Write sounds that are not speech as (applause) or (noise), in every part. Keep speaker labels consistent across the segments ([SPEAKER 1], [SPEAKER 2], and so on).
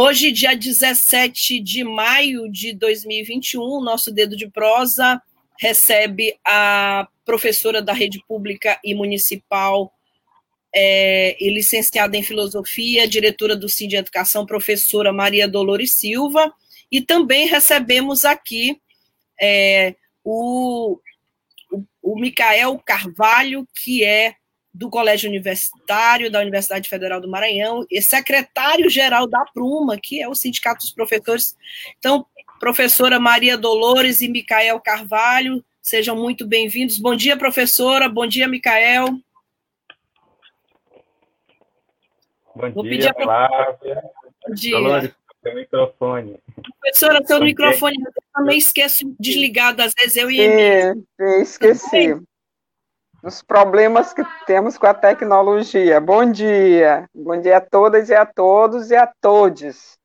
[SPEAKER 1] Hoje, dia 17 de maio de 2021, nosso Dedo de Prosa recebe a professora da rede pública e municipal é, e licenciada em filosofia, diretora do CID Educação, professora Maria Dolores Silva, e também recebemos aqui é, o, o, o Micael Carvalho, que é do Colégio Universitário da Universidade Federal do Maranhão e secretário-geral da Pruma, que é o Sindicato dos Professores. Então, professora Maria Dolores e Micael Carvalho, sejam muito bem-vindos. Bom dia, professora. Bom dia, Micael.
[SPEAKER 2] Bom Vou dia, Flávia. Bom dia. Dolores, seu microfone.
[SPEAKER 1] Professora, seu Bom microfone, dia. eu também esqueço desligado, às vezes eu e
[SPEAKER 3] Sim, esqueci os problemas que temos com a tecnologia. Bom dia. Bom dia a todas e a todos e a todos.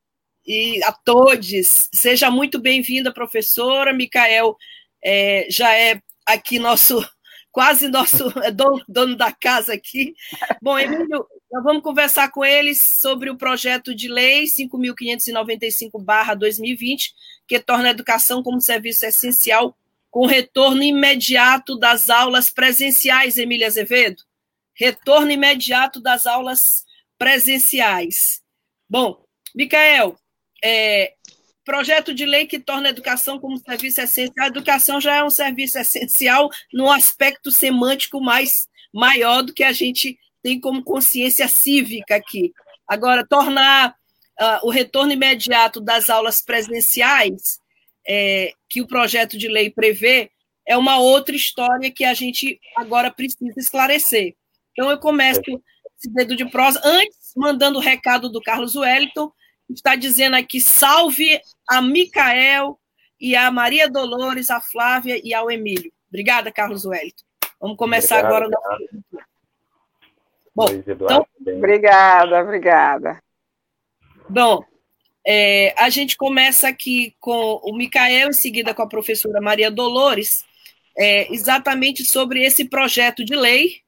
[SPEAKER 1] E a todos. Seja muito bem-vinda, professora. Micael é, já é aqui nosso, (laughs) quase nosso é dono, dono da casa aqui. Bom, Emílio, nós vamos conversar com eles sobre o projeto de lei 5.595-2020, que torna a educação como serviço essencial com retorno imediato das aulas presenciais, Emília Azevedo? Retorno imediato das aulas presenciais. Bom, Micael, é, projeto de lei que torna a educação como serviço essencial. A educação já é um serviço essencial no aspecto semântico mais maior do que a gente tem como consciência cívica aqui. Agora, tornar uh, o retorno imediato das aulas presenciais é, que o projeto de lei prevê é uma outra história que a gente agora precisa esclarecer. Então, eu começo esse dedo de prosa, antes, mandando o recado do Carlos Wellington, está dizendo aqui, salve a Micael e a Maria Dolores, a Flávia e ao Emílio. Obrigada, Carlos Wellington. Vamos começar Obrigado, agora.
[SPEAKER 3] No... Bom, então... Obrigada, obrigada.
[SPEAKER 1] Bom, é, a gente começa aqui com o Micael, em seguida com a professora Maria Dolores, é, exatamente sobre esse projeto de lei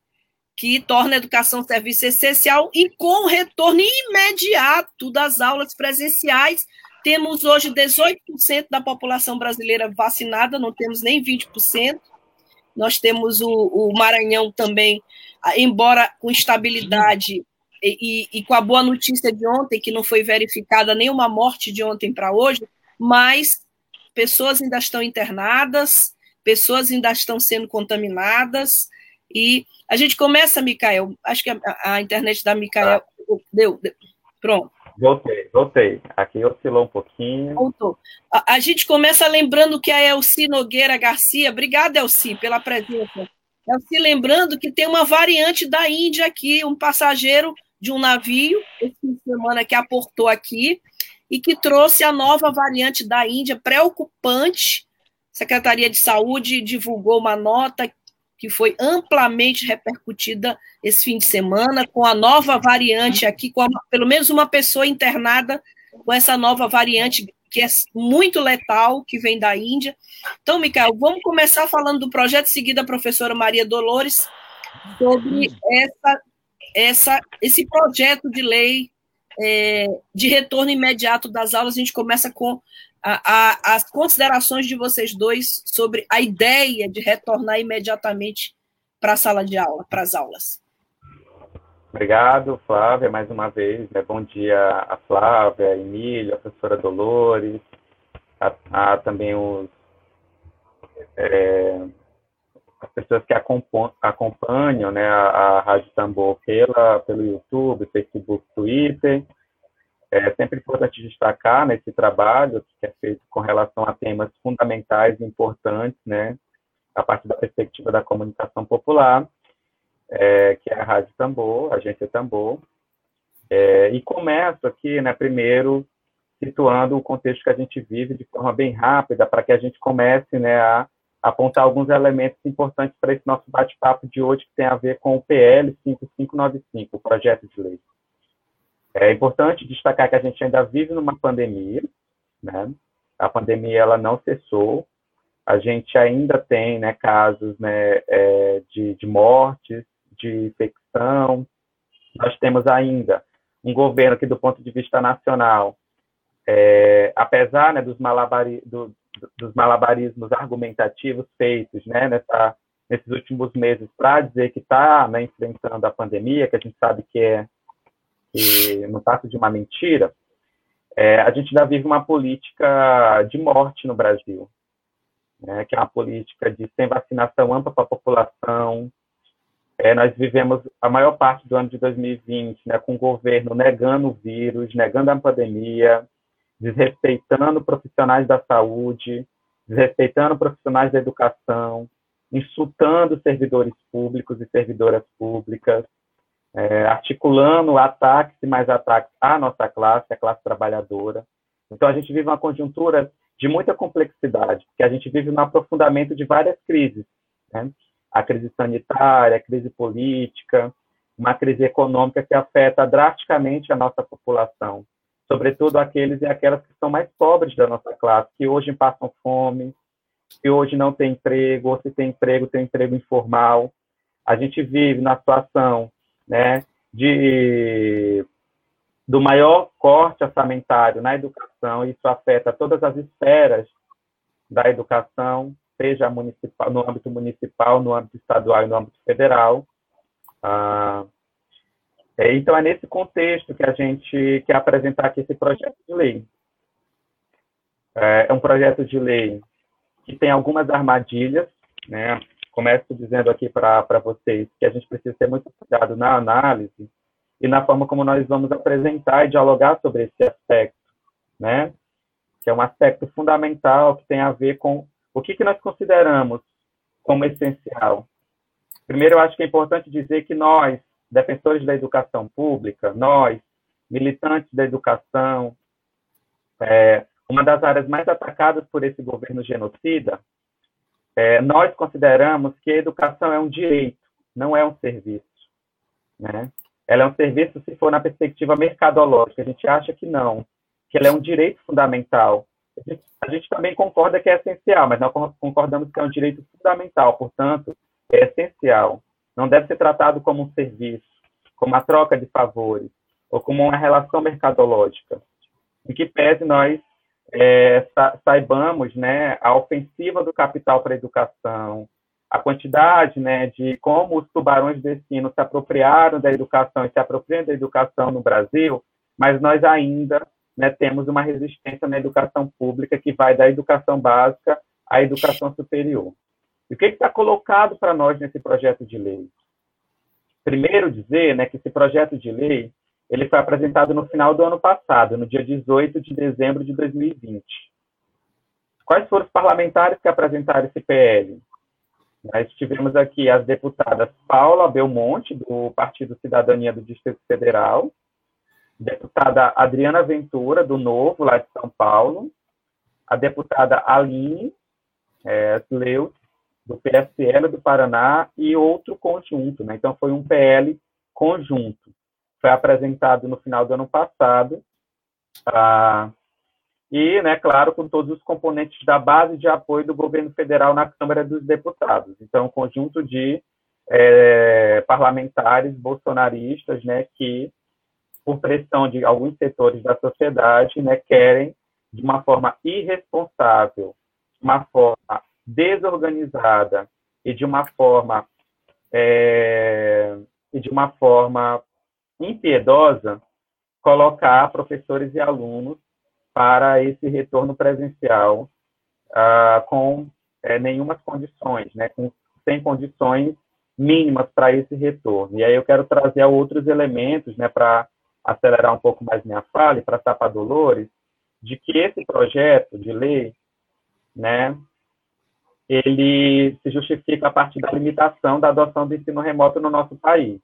[SPEAKER 1] que torna a educação serviço essencial e com retorno imediato das aulas presenciais. Temos hoje 18% da população brasileira vacinada, não temos nem 20%. Nós temos o, o Maranhão também, embora com estabilidade e, e, com a boa notícia de ontem, que não foi verificada nenhuma morte de ontem para hoje, mas pessoas ainda estão internadas, pessoas ainda estão sendo contaminadas, e a gente começa, Micael, acho que a, a internet da Micael deu, deu, pronto.
[SPEAKER 2] Voltei, voltei. Aqui oscilou um pouquinho.
[SPEAKER 1] Voltou. A, a, gente começa lembrando que a Elci Nogueira Garcia, obrigada, Elci, pela presença. Elci, lembrando que tem uma variante da Índia aqui, um passageiro de um navio, esse fim de semana que aportou aqui, e que trouxe a nova variante da Índia, preocupante. A Secretaria de Saúde divulgou uma nota que foi amplamente repercutida esse fim de semana, com a nova variante aqui, com a, pelo menos uma pessoa internada com essa nova variante, que é muito letal, que vem da Índia. Então, Micael, vamos começar falando do projeto, seguida a professora Maria Dolores, sobre essa essa, esse projeto de lei é, de retorno imediato das aulas. A gente começa com a, a, as considerações de vocês dois sobre a ideia de retornar imediatamente para a sala de aula, para as aulas.
[SPEAKER 2] Obrigado, Flávia, mais uma vez. Né? Bom dia a Flávia, a Emília, a professora Dolores, a, a também os é, as pessoas que acompanham né, a, a Rádio Tambor pela, pelo YouTube, Facebook, Twitter. É sempre importante destacar nesse trabalho que é feito com relação a temas fundamentais e importantes, né, a partir da perspectiva da comunicação popular. é, que é a Rádio Tambor, a agência Tambor, é, e começo aqui, né, primeiro, situando o contexto que a gente vive de forma bem rápida, para que a gente comece né, a apontar alguns elementos importantes para esse nosso bate-papo de hoje, que tem a ver com o PL 5595, o projeto de lei. É importante destacar que a gente ainda vive numa pandemia, né? A pandemia ela não cessou, a gente ainda tem né, casos né, é, de, de mortes, de infecção, nós temos ainda um governo que, do ponto de vista nacional, é, apesar né, dos, malabari, do, dos malabarismos argumentativos feitos né, nessa, nesses últimos meses para dizer que está né, enfrentando a pandemia, que a gente sabe que é que não passa de uma mentira, é, a gente ainda vive uma política de morte no Brasil, né, que é uma política de sem vacinação ampla para a população, é, nós vivemos a maior parte do ano de 2020 né, com o governo negando o vírus, negando a pandemia, desrespeitando profissionais da saúde, desrespeitando profissionais da educação, insultando servidores públicos e servidoras públicas, é, articulando ataques e mais ataques à nossa classe, à classe trabalhadora. Então, a gente vive uma conjuntura de muita complexidade, porque a gente vive no aprofundamento de várias crises. Né? a crise sanitária, a crise política, uma crise econômica que afeta drasticamente a nossa população, sobretudo aqueles e aquelas que são mais pobres da nossa classe, que hoje passam fome, que hoje não tem emprego, ou se tem emprego, tem emprego informal. A gente vive na situação né, de do maior corte orçamentário na educação, isso afeta todas as esferas da educação, seja municipal, no âmbito municipal, no âmbito estadual e no âmbito federal. Ah, é, então, é nesse contexto que a gente quer apresentar aqui esse projeto de lei. É, é um projeto de lei que tem algumas armadilhas, né? Começo dizendo aqui para vocês que a gente precisa ter muito cuidado na análise e na forma como nós vamos apresentar e dialogar sobre esse aspecto, né? Que é um aspecto fundamental que tem a ver com o que, que nós consideramos como essencial? Primeiro, eu acho que é importante dizer que nós, defensores da educação pública, nós, militantes da educação, é, uma das áreas mais atacadas por esse governo genocida, é, nós consideramos que a educação é um direito, não é um serviço. Né? Ela é um serviço se for na perspectiva mercadológica. A gente acha que não, que ela é um direito fundamental a gente também concorda que é essencial, mas nós concordamos que é um direito fundamental, portanto, é essencial. Não deve ser tratado como um serviço, como a troca de favores, ou como uma relação mercadológica. Em que pese nós é, saibamos né, a ofensiva do capital para a educação, a quantidade né, de como os tubarões de destino se apropriaram da educação e se apropriam da educação no Brasil, mas nós ainda né, temos uma resistência na educação pública que vai da educação básica à educação superior. E o que está colocado para nós nesse projeto de lei? Primeiro dizer né, que esse projeto de lei ele foi apresentado no final do ano passado, no dia 18 de dezembro de 2020. Quais foram os parlamentares que apresentaram esse PL? Nós tivemos aqui as deputadas Paula Belmonte, do Partido Cidadania do Distrito Federal, deputada Adriana Ventura, do Novo, lá de São Paulo, a deputada Aline é, do PSL do Paraná, e outro conjunto. Né? Então, foi um PL conjunto. Foi apresentado no final do ano passado, ah, e, né, claro, com todos os componentes da base de apoio do governo federal na Câmara dos Deputados. Então, um conjunto de é, parlamentares bolsonaristas, né, que por pressão de alguns setores da sociedade, né, querem, de uma forma irresponsável, de uma forma desorganizada e de uma forma é, e de uma forma impiedosa, colocar professores e alunos para esse retorno presencial ah, com é, nenhumas condições, né, com, sem condições mínimas para esse retorno. E aí eu quero trazer outros elementos né, para acelerar um pouco mais minha fala e para Dolores, de que esse projeto de lei, né, ele se justifica a partir da limitação da adoção do ensino remoto no nosso país.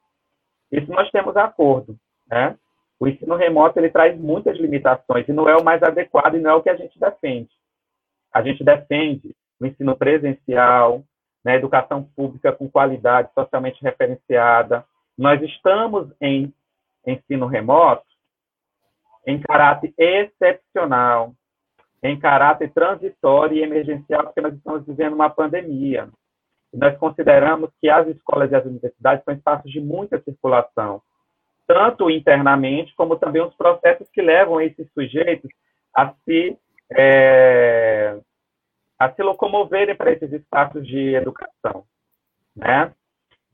[SPEAKER 2] Isso nós temos acordo, né? O ensino remoto ele traz muitas limitações e não é o mais adequado e não é o que a gente defende. A gente defende o ensino presencial, né, educação pública com qualidade socialmente referenciada. Nós estamos em ensino remoto em caráter excepcional, em caráter transitório e emergencial, porque nós estamos vivendo uma pandemia. Nós consideramos que as escolas e as universidades são espaços de muita circulação, tanto internamente, como também os processos que levam esses sujeitos a se, é, a se locomoverem para esses espaços de educação. Né?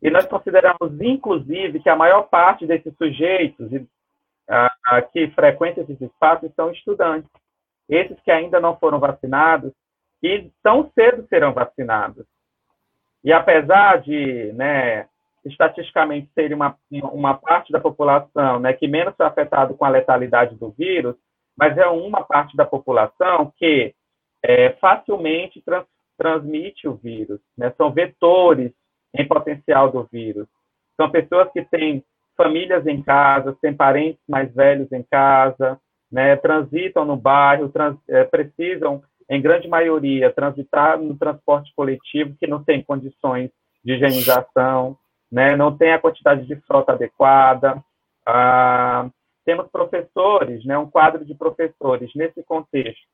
[SPEAKER 2] E nós consideramos, inclusive, que a maior parte desses sujeitos que frequentam esses espaços são estudantes. Esses que ainda não foram vacinados e tão cedo serão vacinados. E apesar de, né, estatisticamente ser uma, uma parte da população né, que menos foi afetado com a letalidade do vírus, mas é uma parte da população que é, facilmente trans, transmite o vírus, né, são vetores em potencial do vírus. São pessoas que têm famílias em casa, têm parentes mais velhos em casa, né, transitam no bairro, trans, é, precisam, em grande maioria, transitar no transporte coletivo, que não tem condições de higienização, né, não tem a quantidade de frota adequada. Ah, temos professores, né, um quadro de professores nesse contexto,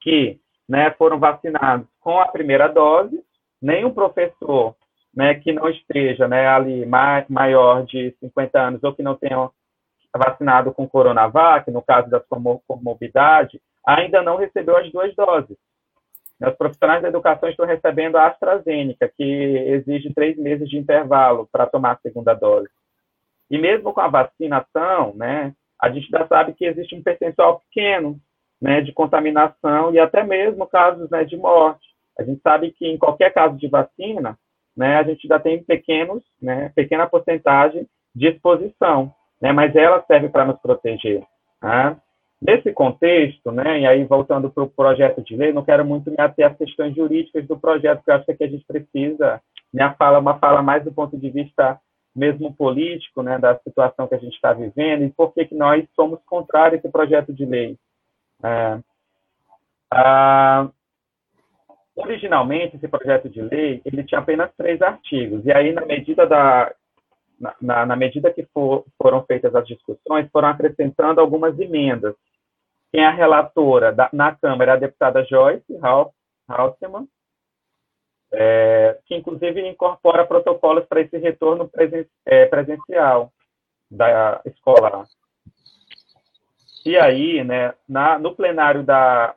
[SPEAKER 2] que né, foram vacinados com a primeira dose, nenhum professor né, que não esteja né, ali mais, maior de 50 anos ou que não tenha vacinado com Coronavac, no caso da comorbidade, ainda não recebeu as duas doses. Os profissionais da educação estão recebendo a AstraZeneca, que exige três meses de intervalo para tomar a segunda dose. E mesmo com a vacinação, né, a gente já sabe que existe um percentual pequeno né, de contaminação e até mesmo casos né, de morte. A gente sabe que em qualquer caso de vacina, né, a gente já tem pequenos, né, pequena porcentagem de exposição, né, mas ela serve para nos proteger. Né? Nesse contexto, né, e aí voltando para o projeto de lei, não quero muito me ater às questões jurídicas do projeto, porque eu acho que a gente precisa, minha fala uma fala mais do ponto de vista mesmo político, né, da situação que a gente está vivendo, e por que, que nós somos contrários esse projeto de lei. É, a, Originalmente, esse projeto de lei, ele tinha apenas três artigos, e aí, na medida da, na, na medida que for, foram feitas as discussões, foram acrescentando algumas emendas. Quem é a relatora da, na Câmara a deputada Joyce Halseman, é, que inclusive incorpora protocolos para esse retorno presen, é, presencial da escola. E aí, né, na, no plenário da,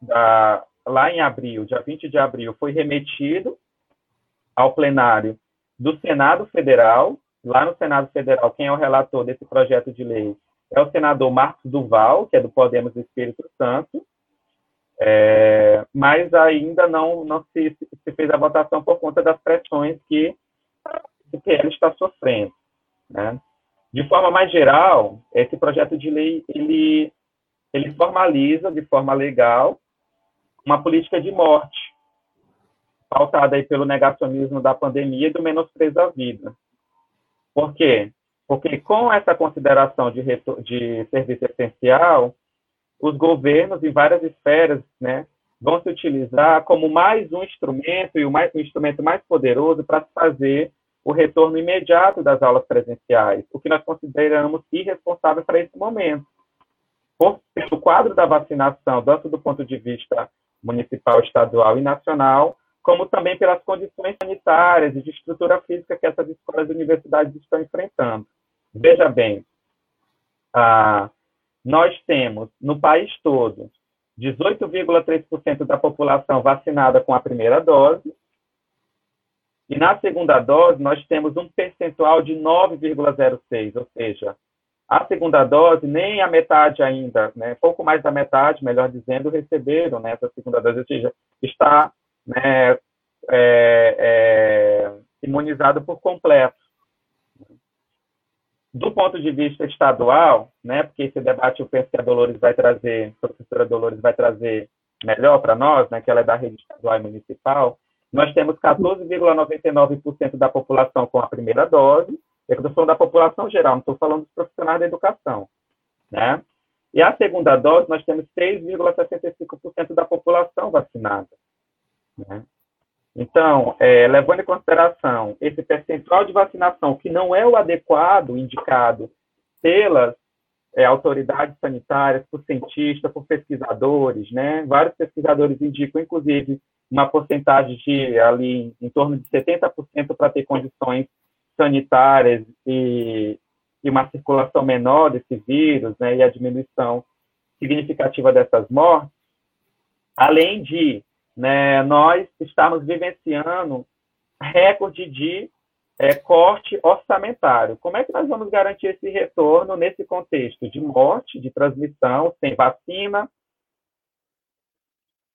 [SPEAKER 2] da lá em abril, dia 20 de abril, foi remetido ao plenário do Senado Federal. Lá no Senado Federal, quem é o relator desse projeto de lei é o senador Marcos Duval, que é do Podemos Espírito Santo, é, mas ainda não, não se, se, fez a votação por conta das pressões que o PL está sofrendo. Né? De forma mais geral, esse projeto de lei ele, ele formaliza de forma legal uma política de morte, pautada aí pelo negacionismo da pandemia e do menosprezo à vida. Por quê? Porque com essa consideração de, de serviço essencial, os governos em várias esferas né, vão se utilizar como mais um instrumento e o mais, um instrumento mais poderoso para fazer o retorno imediato das aulas presenciais, o que nós consideramos irresponsável para esse momento. Por, pelo quadro da vacinação, tanto do ponto de vista municipal, estadual e nacional, como também pelas condições sanitárias e de estrutura física que essas escolas e universidades estão enfrentando. Veja bem, ah, nós temos no país todo 18,3% da população vacinada com a primeira dose, e na segunda dose nós temos um percentual de 9,06, ou seja, a segunda dose, nem a metade ainda, né, pouco mais da metade, melhor dizendo, receberam né, essa segunda dose, ou seja, está né, é, é, imunizado por completo. Do ponto de vista estadual, né, porque esse debate eu penso que a Dolores vai trazer, a professora Dolores vai trazer melhor para nós, né, que ela é da rede estadual e municipal, nós temos 14,99% da população com a primeira dose, eu estou falando da população geral, não estou falando dos profissionais da educação, né? E a segunda dose, nós temos 3,65% da população vacinada, né? Então, é, levando em consideração esse percentual de vacinação que não é o adequado indicado pelas é, autoridades sanitárias, por cientistas, por pesquisadores, né? Vários pesquisadores indicam, inclusive, uma porcentagem de ali em torno de 70% para ter condições sanitárias e, e, uma circulação menor desse vírus, né? E a diminuição significativa dessas mortes. Além de, né? Nós estamos vivenciando recorde de é, corte orçamentário. Como é que nós vamos garantir esse retorno nesse contexto de morte, de transmissão, sem vacina,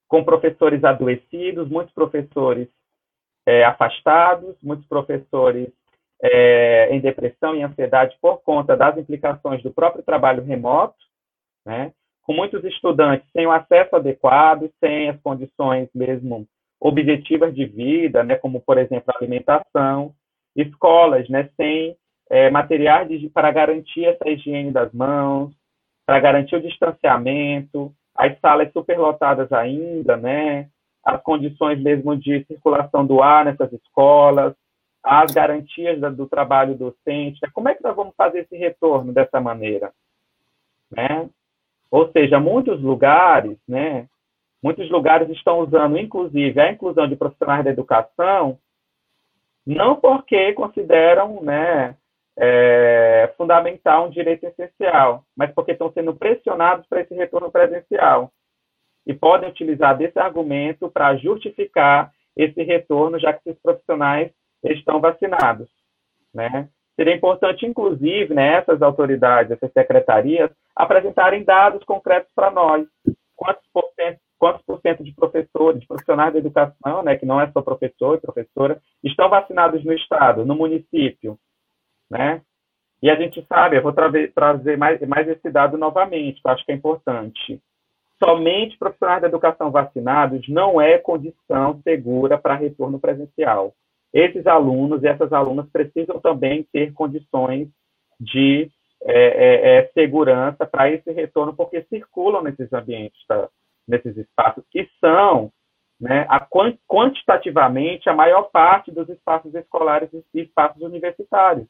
[SPEAKER 2] com professores adoecidos, muitos professores é, afastados, muitos professores é, em depressão e ansiedade por conta das implicações do próprio trabalho remoto, né? Com muitos estudantes sem o acesso adequado, sem as condições mesmo objetivas de vida, né? como, por exemplo, alimentação, escolas né, sem é, materiais para garantir essa higiene das mãos, para garantir o distanciamento, as salas superlotadas ainda, né, as condições mesmo de circulação do ar nessas escolas, as garantias do trabalho docente. Né? Como é que nós vamos fazer esse retorno dessa maneira? Né? Ou seja, muitos lugares, né, muitos lugares estão usando, inclusive, a inclusão de profissionais da educação não porque consideram né, é, fundamental um direito essencial, mas porque estão sendo pressionados para esse retorno presencial. E podem utilizar desse argumento para justificar esse retorno, já que esses profissionais estão vacinados. Né? Seria importante, inclusive, né, essas autoridades, essas secretarias, apresentarem dados concretos para nós. Quantos por cento quantos por cento de professores, de profissionais da educação, né, que não é só professor e professora, estão vacinados no estado, no município, né? E a gente sabe, eu vou trazer, mais, mais esse dado novamente, que eu acho que é importante. Somente profissionais da educação vacinados não é condição segura para retorno presencial. Esses alunos e essas alunas precisam também ter condições de é, é, é, segurança para esse retorno, porque circulam nesses ambientes, tá? nesses espaços, que são, né, a, quantitativamente, a maior parte dos espaços escolares e espaços universitários.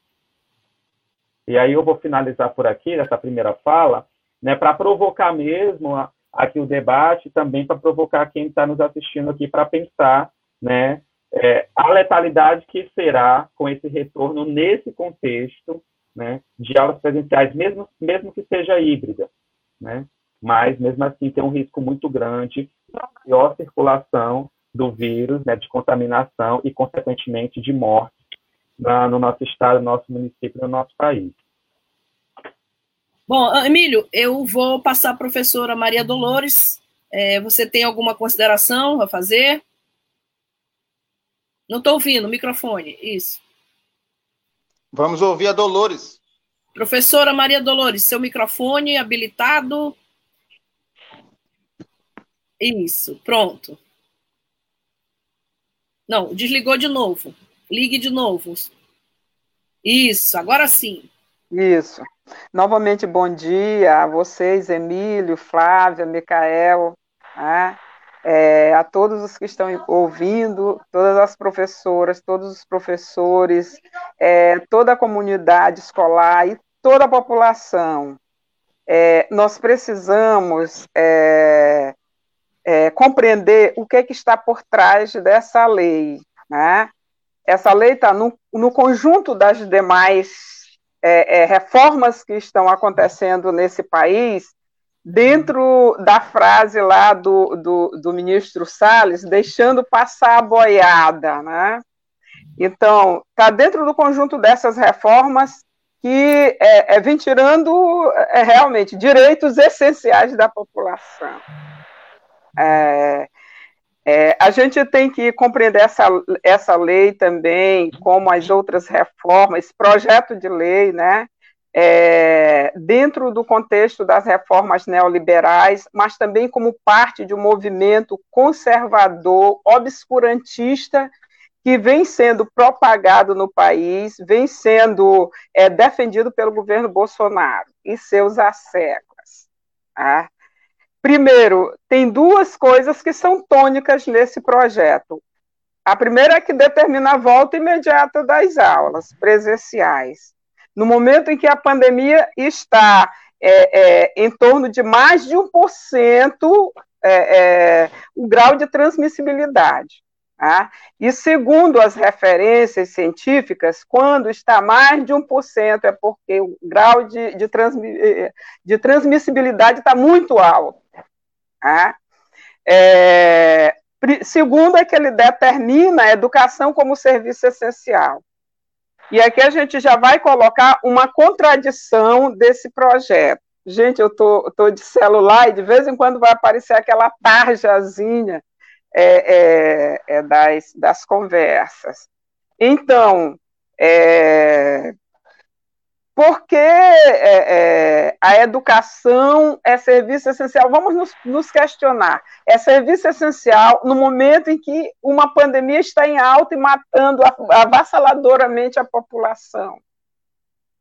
[SPEAKER 2] E aí eu vou finalizar por aqui, nessa primeira fala, né, para provocar mesmo a, aqui o debate, também para provocar quem está nos assistindo aqui para pensar né, é, a letalidade que será com esse retorno nesse contexto né, de aulas presenciais, mesmo, mesmo que seja híbrida. Né? mas mesmo assim tem um risco muito grande de maior circulação do vírus, né, de contaminação e, consequentemente, de morte na, no nosso estado, no nosso município, no nosso país.
[SPEAKER 1] Bom, Emílio, eu vou passar a professora Maria Dolores. É, você tem alguma consideração a fazer? Não estou ouvindo, microfone, isso.
[SPEAKER 4] Vamos ouvir a Dolores.
[SPEAKER 1] Professora Maria Dolores, seu microfone habilitado. Isso, pronto. Não, desligou de novo. Ligue de novo. Isso, agora sim.
[SPEAKER 3] Isso. Novamente, bom dia a vocês, Emílio, Flávia, Micael, né? É, a todos os que estão ouvindo, todas as professoras, todos os professores, é, toda a comunidade escolar e toda a população. É, nós precisamos é, é, compreender o que, é que está por trás dessa lei. Né? Essa lei está no, no, conjunto das demais é, reformas que estão acontecendo nesse país, dentro da frase lá do, do, do ministro Salles, deixando passar a boiada. Né? Então, está dentro do conjunto dessas reformas que é, é, vem tirando é, realmente direitos essenciais da população. É, é, a gente tem que compreender essa, essa lei também, como as outras reformas, esse projeto de lei, né? É, dentro do contexto das reformas neoliberais, mas também como parte de um movimento conservador, obscurantista, que vem sendo propagado no país, vem sendo é, defendido pelo governo Bolsonaro e seus asseclas. Tá? Primeiro, tem duas coisas que são tônicas nesse projeto. A primeira é que determina a volta imediata das aulas presenciais. No momento em que a pandemia está é, é, em torno de mais de 1% é, é, o grau de transmissibilidade. Tá? E segundo as referências científicas, quando está mais de 1%, é porque o grau de, de, transmi de transmissibilidade está muito alto. Tá? É, segundo é que ele determina a educação como serviço essencial. E aqui a gente já vai colocar uma contradição desse projeto. Gente, eu tô, tô de celular e de vez em quando vai aparecer aquela tarjazinha é, é, é das, das conversas. Então, é, porque é, é, a educação é serviço essencial. Vamos nos, nos, questionar. É serviço essencial no momento em que uma pandemia está em alta e matando avassaladoramente a população.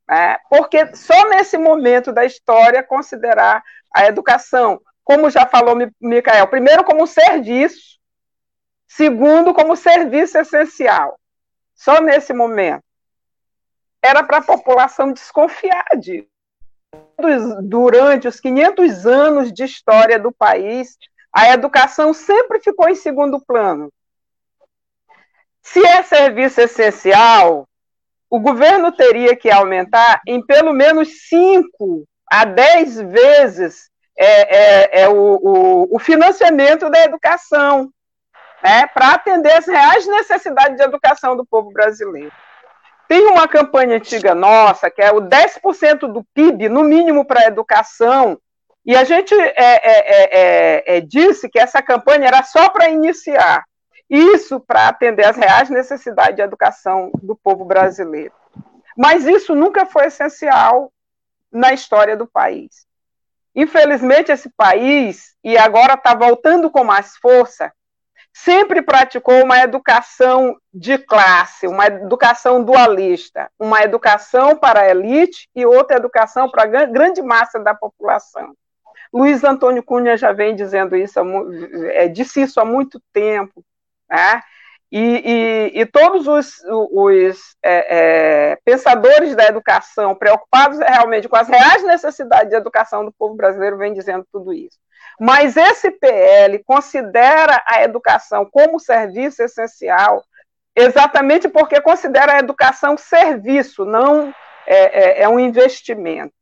[SPEAKER 3] Né? Porque só nesse momento da história considerar a educação, como já falou Micael, primeiro como serviço, segundo como serviço essencial. Só nesse momento era para a população desconfiar disso. Durante os 500 anos de história do país, a educação sempre ficou em segundo plano. Se é serviço essencial, o governo teria que aumentar em pelo menos 5 a 10 vezes é, é, é o, o, o, financiamento da educação, né, para atender as reais necessidades de educação do povo brasileiro. Tem uma campanha antiga nossa, que é o 10% do PIB, no mínimo, para a educação, e a gente é, é, é, é, disse que essa campanha era só para iniciar. Isso para atender às reais necessidades de educação do povo brasileiro. Mas isso nunca foi essencial na história do país. Infelizmente, esse país, e agora está voltando com mais força, sempre praticou uma educação de classe, uma educação dualista, uma educação para a elite e outra educação para a grande massa da população. Luiz Antônio Cunha já vem dizendo isso, é, disse isso há muito tempo, né? E, e, e todos os, os é, é, pensadores da educação, preocupados realmente com as reais necessidades de educação do povo brasileiro, vêm dizendo tudo isso. Mas esse PL considera a educação como serviço essencial, exatamente porque considera a educação serviço, não é, é, é um investimento.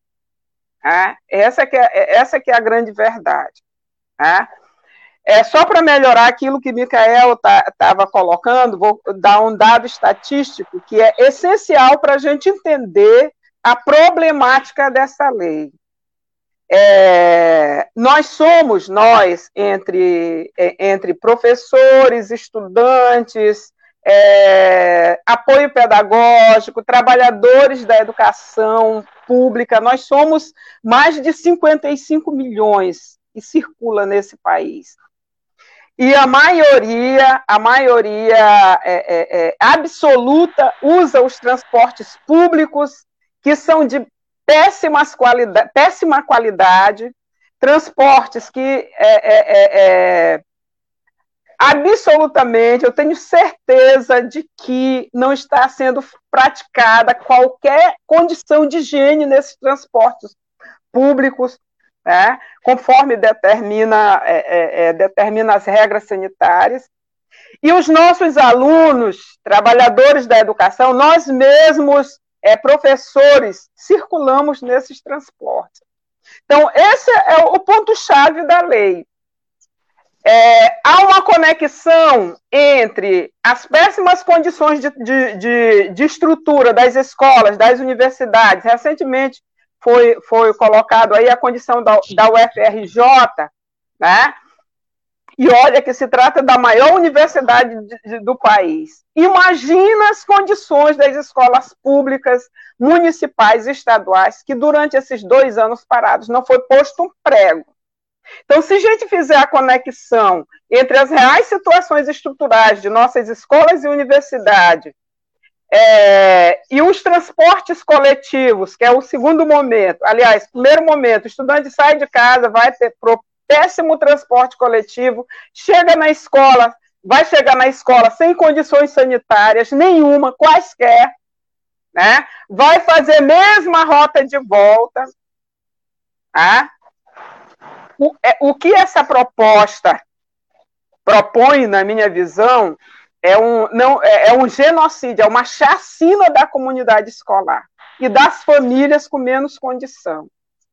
[SPEAKER 3] Tá? Essa, que é, essa que é a grande verdade. Tá? É, só para melhorar aquilo que Micael estava tá, colocando, vou dar um dado estatístico que é essencial para a gente entender a problemática dessa lei. É, nós somos, nós, entre, é, entre professores, estudantes, é, apoio pedagógico, trabalhadores da educação pública, nós somos mais de 55 milhões que circula nesse país. E a maioria, a maioria é, é, é absoluta usa os transportes públicos, que são de péssimas qualidade, péssima qualidade, transportes que é, é, absolutamente, eu tenho certeza de que não está sendo praticada qualquer condição de higiene nesses transportes públicos, né, conforme determina, é, é, determina as regras sanitárias. E os nossos alunos, trabalhadores da educação, nós mesmos é, professores circulamos nesses transportes. Então, esse é o ponto-chave da lei. É, há uma conexão entre as péssimas condições de, de, de, de, estrutura das escolas, das universidades. Recentemente foi, foi colocado aí a condição da, da UFRJ, né? E olha que se trata da maior universidade de, de, do país. Imagina as condições das escolas públicas, municipais e estaduais, que durante esses dois anos parados não foi posto um prego. Então, se a gente fizer a conexão entre as reais situações estruturais de nossas escolas e universidades é, e os transportes coletivos, que é o segundo momento, aliás, primeiro momento, o estudante sai de casa, vai ter pro péssimo transporte coletivo, chega na escola, vai chegar na escola sem condições sanitárias nenhuma, quaisquer, né? vai fazer mesma rota de volta. Tá? O, é, o que essa proposta propõe, na minha visão, é um, não, é, é um genocídio, é uma chacina da comunidade escolar e das famílias com menos condição.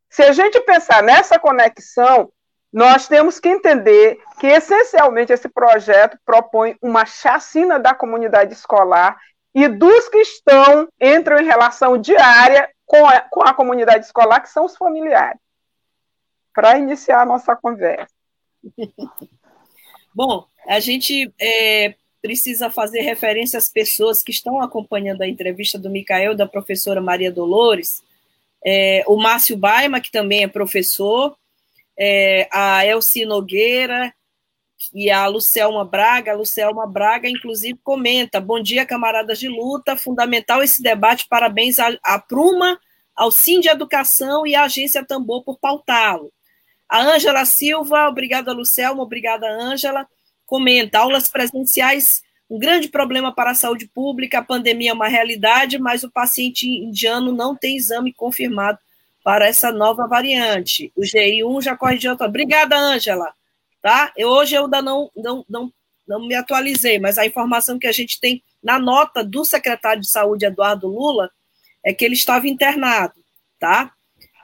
[SPEAKER 3] Se a gente pensar nessa conexão, nós temos que entender que, essencialmente, esse projeto propõe uma chacina da comunidade escolar e dos que estão, entram em relação diária com a, com a comunidade escolar, que são os familiares. Para iniciar a nossa conversa. (laughs)
[SPEAKER 1] Bom, a gente é, precisa fazer referência às pessoas que estão acompanhando a entrevista do Micael, da professora Maria Dolores, é, o Márcio Baima, que também é professor, é, a Elci Nogueira e a Lucelma Braga. A Lucelma Braga, inclusive, comenta: Bom dia, camaradas de luta, fundamental esse debate, parabéns à, à Pruma, ao Sim de Educação e à Agência Tambor por pautá-lo. A Ângela Silva, obrigada, Lucelma, obrigada, Ângela comenta: aulas presenciais, um grande problema para a saúde pública, a pandemia é uma realidade, mas o paciente indiano não tem exame confirmado para essa nova variante. O GI1 já corrigiu. Obrigada, Ângela. Tá? Eu, hoje eu ainda não, não, não, não me atualizei, mas a informação que a gente tem na nota do secretário de Saúde, Eduardo Lula, é que ele estava internado. Tá?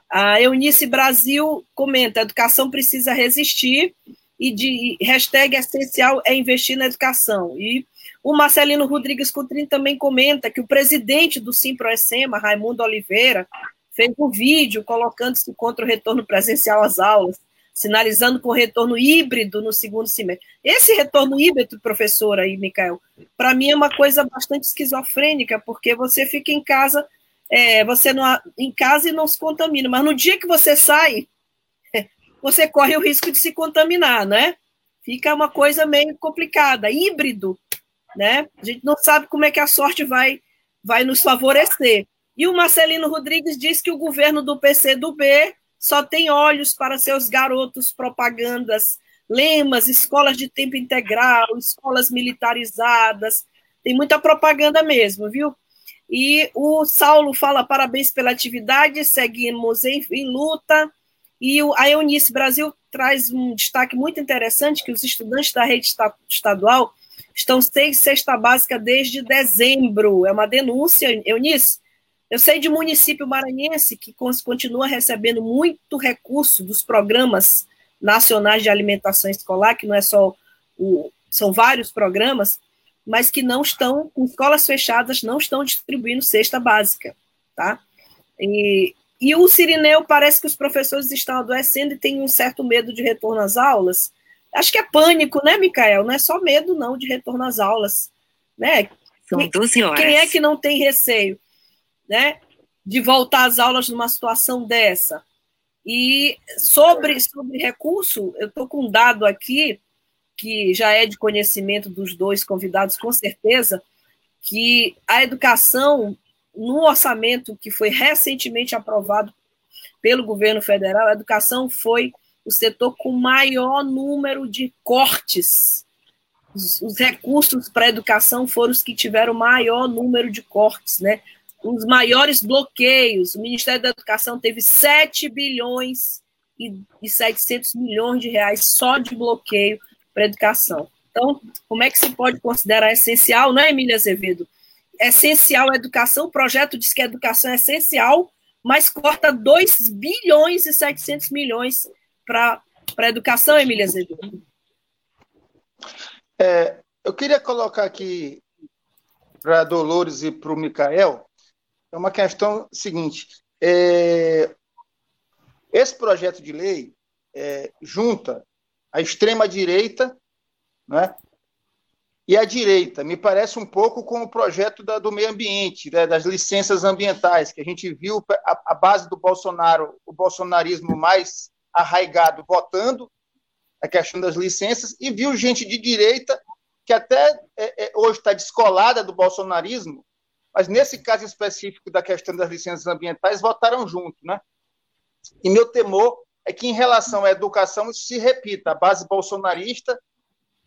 [SPEAKER 1] A Eunice Brasil comenta: a educação precisa resistir e de hashtag essencial é investir na educação. E o Marcelino Rodrigues Coutrin também comenta que o presidente do Simproecema, Raimundo Oliveira, fez um vídeo colocando-se contra o retorno presencial às aulas, sinalizando com retorno híbrido no segundo semestre. Esse retorno híbrido, professora e Micael, para mim é uma coisa bastante esquizofrênica, porque você fica em casa, é, você não, em casa e não se contamina, mas no dia que você sai, você corre o risco de se contaminar, né? Fica uma coisa meio complicada, híbrido, né? A gente não sabe como é que a sorte vai, vai nos favorecer. E o Marcelino Rodrigues diz que o governo do PCdoB só tem olhos para seus garotos propagandas, lemas, escolas de tempo integral, escolas militarizadas, tem muita propaganda mesmo, viu? E o Saulo fala parabéns pela atividade, seguimos em, em luta. E a Eunice Brasil traz um destaque muito interessante, que os estudantes da rede estadual estão sem cesta básica desde dezembro. É uma denúncia, Eunice. Eu sei de município maranhense que continua recebendo muito recurso dos programas nacionais de alimentação escolar, que não é só o, são vários programas, mas que não estão, com escolas fechadas, não estão distribuindo cesta básica, tá? E e o Sirineu parece que os professores estão adoecendo e têm um certo medo de retorno às aulas. Acho que é pânico, né, Micael? Não é só medo, não, de retorno às aulas. Né?
[SPEAKER 5] São 12 horas.
[SPEAKER 1] Quem é que não tem receio né, de voltar às aulas numa situação dessa? E sobre, sobre recurso, eu estou com um dado aqui, que já é de conhecimento dos dois convidados, com certeza, que a educação no orçamento que foi recentemente aprovado pelo governo federal, a educação foi o setor com maior número de cortes. Os, os recursos para a educação foram os que tiveram maior número de cortes, né? Os maiores bloqueios. O Ministério da Educação teve 7 bilhões e, e 700 milhões de reais só de bloqueio para a educação. Então, como é que se pode considerar essencial, não é, Emília Azevedo? Essencial educação, o projeto diz que a educação é essencial, mas corta 2 bilhões e 700 milhões para a educação, Emília Azevedo.
[SPEAKER 4] É, eu queria colocar aqui para Dolores e para o Micael é uma questão seguinte. É, esse projeto de lei é, junta a extrema-direita né, e a direita. Me parece um pouco com o projeto da, do meio ambiente, né, das licenças ambientais, que a gente viu a, a, base do Bolsonaro, o bolsonarismo mais arraigado votando a questão das licenças, e viu gente de direita que até é, é, hoje está descolada do bolsonarismo, mas nesse caso específico da questão das licenças ambientais, votaram junto. Né? E meu temor é que, em relação à educação, isso se repita, a base bolsonarista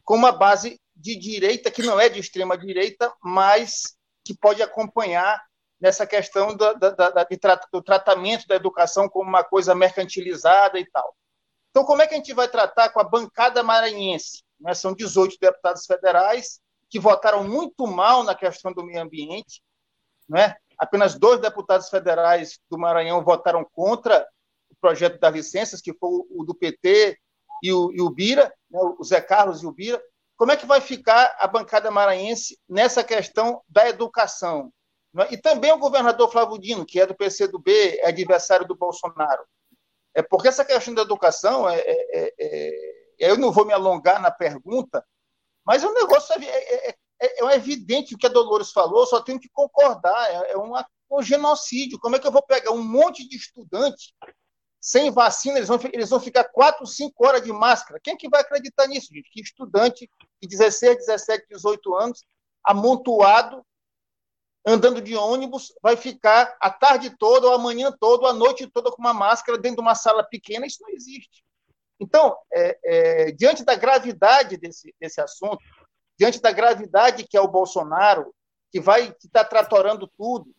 [SPEAKER 4] com uma base de direita, que não é de extrema direita, mas que pode acompanhar nessa questão do, da, da, do tratamento da educação como uma coisa mercantilizada e tal. Então, como é que a gente vai tratar com a bancada maranhense? Né? São 18 deputados federais que votaram muito mal na questão do meio ambiente. Né? Apenas dois deputados federais do Maranhão votaram contra o projeto das licenças, que foi o do PT e o, e o Bira, né? o Zé Carlos e o Bira. Como é que vai ficar a bancada maranhense nessa questão da educação? Né? E também o governador Flávio Dino, que é do PCdoB, é adversário do Bolsonaro. É porque essa questão da educação, é, é, é, eu não vou me alongar na pergunta, mas o negócio é, é, é evidente o que a Dolores falou, só tenho que concordar, é, uma, um genocídio. Como é que eu vou pegar um monte de estudante sem vacina, eles vão, eles vão ficar quatro, cinco horas de máscara. Quem é que vai acreditar nisso, gente? Que estudante de 16, 17, 18 anos, amontoado, andando de ônibus, vai ficar a tarde toda, ou a manhã toda, ou a noite toda com uma máscara dentro de uma sala pequena, isso não existe. Então, é, é, diante da gravidade desse, desse assunto, diante da gravidade que é o Bolsonaro, que vai que está tratorando tudo,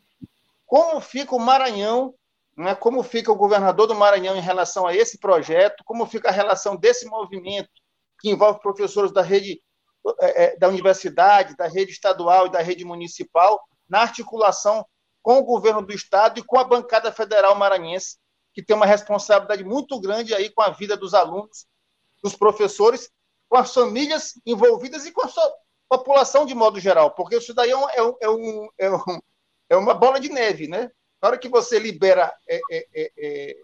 [SPEAKER 4] como fica o Maranhão, né, como fica o governador do Maranhão em relação a esse projeto, como fica a relação desse movimento que envolve professores da rede da universidade, da rede estadual e da rede municipal, na articulação com o governo do estado e com a bancada federal maranhense, que tem uma responsabilidade muito grande aí com a vida dos alunos, dos professores, com as famílias envolvidas e com a sua população de modo geral, porque isso daí é, um, é, um, é, um, é, é uma bola de neve, né? Na hora que você libera, é, é, é, é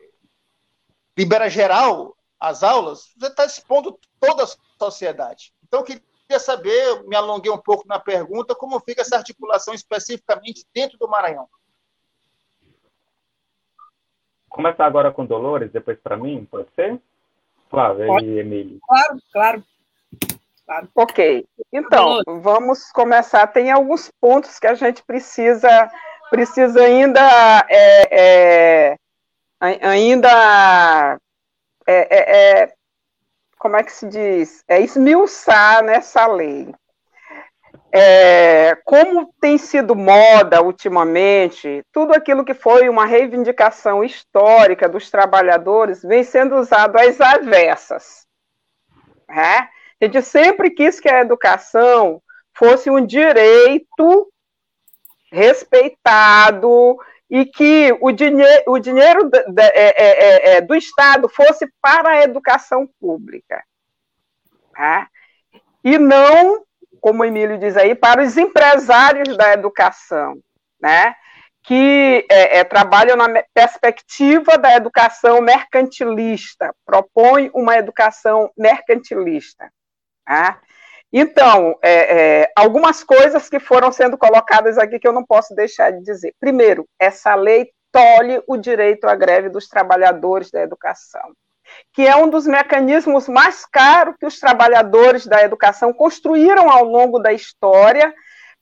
[SPEAKER 4] libera geral as aulas, você está expondo toda a sociedade. Então, eu queria queria saber, me alonguei um pouco na pergunta, como fica essa articulação especificamente dentro do Maranhão.
[SPEAKER 2] Começar agora com Dolores, depois para mim, pode ser? Flávia pode. e Emílio.
[SPEAKER 1] Claro, claro.
[SPEAKER 3] claro. Ok. Então, Dolores. vamos começar. Tem alguns pontos que a gente precisa, precisa ainda é, é, ainda é, é, é como é que se diz? É esmiuçar nessa lei. É, como tem sido moda ultimamente, tudo aquilo que foi uma reivindicação histórica dos trabalhadores vem sendo usado às avessas. Né? A gente sempre quis que a educação fosse um direito respeitado e que o, dinhe o dinheiro é, é, é, é, do Estado fosse para a educação pública. Tá? E não, como o Emílio diz aí, para os empresários da educação, né? que é, é, trabalham na perspectiva da educação mercantilista, propõe uma educação mercantilista. Tá? Então, é, é, algumas coisas que foram sendo colocadas aqui que eu não posso deixar de dizer. Primeiro, essa lei tolhe o direito à greve dos trabalhadores da educação, que é um dos mecanismos mais caros que os trabalhadores da educação construíram ao longo da história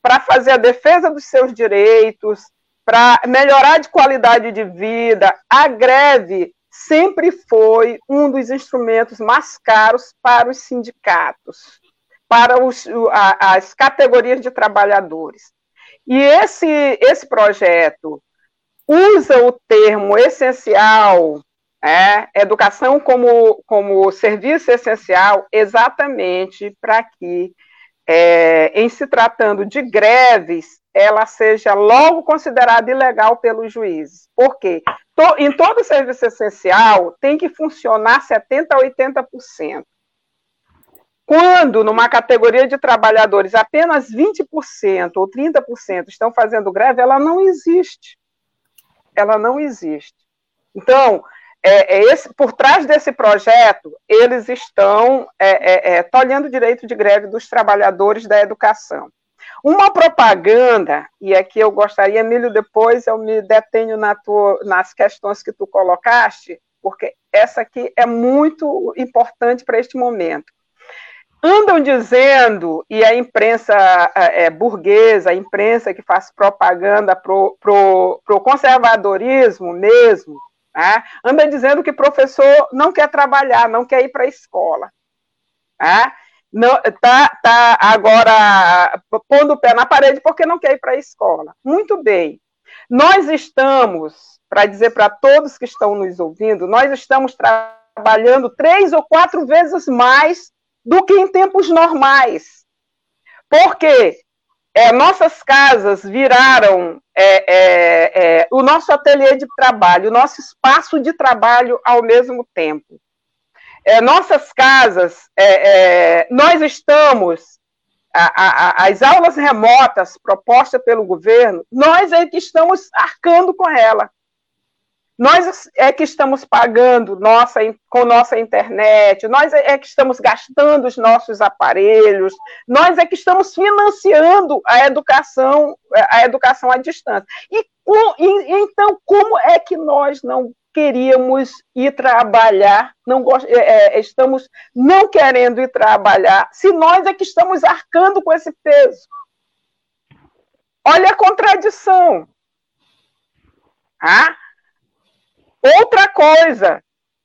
[SPEAKER 3] para fazer a defesa dos seus direitos, para melhorar de qualidade de vida. A greve sempre foi um dos instrumentos mais caros para os sindicatos para os, a, as categorias de trabalhadores. E esse, esse projeto usa o termo essencial, é, educação como, como serviço essencial, exatamente para que, é, em se tratando de greves, ela seja logo considerada ilegal pelos juízes. Por quê? em todo serviço essencial tem que funcionar 70% a 80%. Quando, numa categoria de trabalhadores, apenas 20% ou 30% estão fazendo greve, ela não existe. Ela não existe. Então, é, é esse, por trás desse projeto, eles estão é, é, é, tolhendo o direito de greve dos trabalhadores da educação. Uma propaganda, e aqui eu gostaria, Emílio, depois eu me detenho na tua, nas questões que tu colocaste, porque essa aqui é muito importante para este momento. Andam dizendo, e a imprensa é, burguesa, a imprensa que faz propaganda para o conservadorismo mesmo, né, anda dizendo que professor não quer trabalhar, não quer ir para a escola. Né? não, tá, tá agora pondo o pé na parede porque não quer ir para a escola. Muito bem. Nós estamos, para dizer para todos que estão nos ouvindo, nós estamos trabalhando três ou quatro vezes mais do que em tempos normais. Porque é, nossas casas viraram é, é, é o nosso ateliê de trabalho, o nosso espaço de trabalho ao mesmo tempo é, nossas casas, é, nós estamos, a, a, as aulas remotas propostas pelo governo, nós é que estamos arcando com ela. Nós é que estamos pagando nossa, com nossa internet, nós é que estamos gastando os nossos aparelhos, nós é que estamos financiando a educação, a educação à distância. E, e então, como é que nós não queríamos ir trabalhar, não é, é, estamos não querendo ir trabalhar, se nós é que estamos arcando com esse peso. Olha a contradição. Ah? Outra coisa,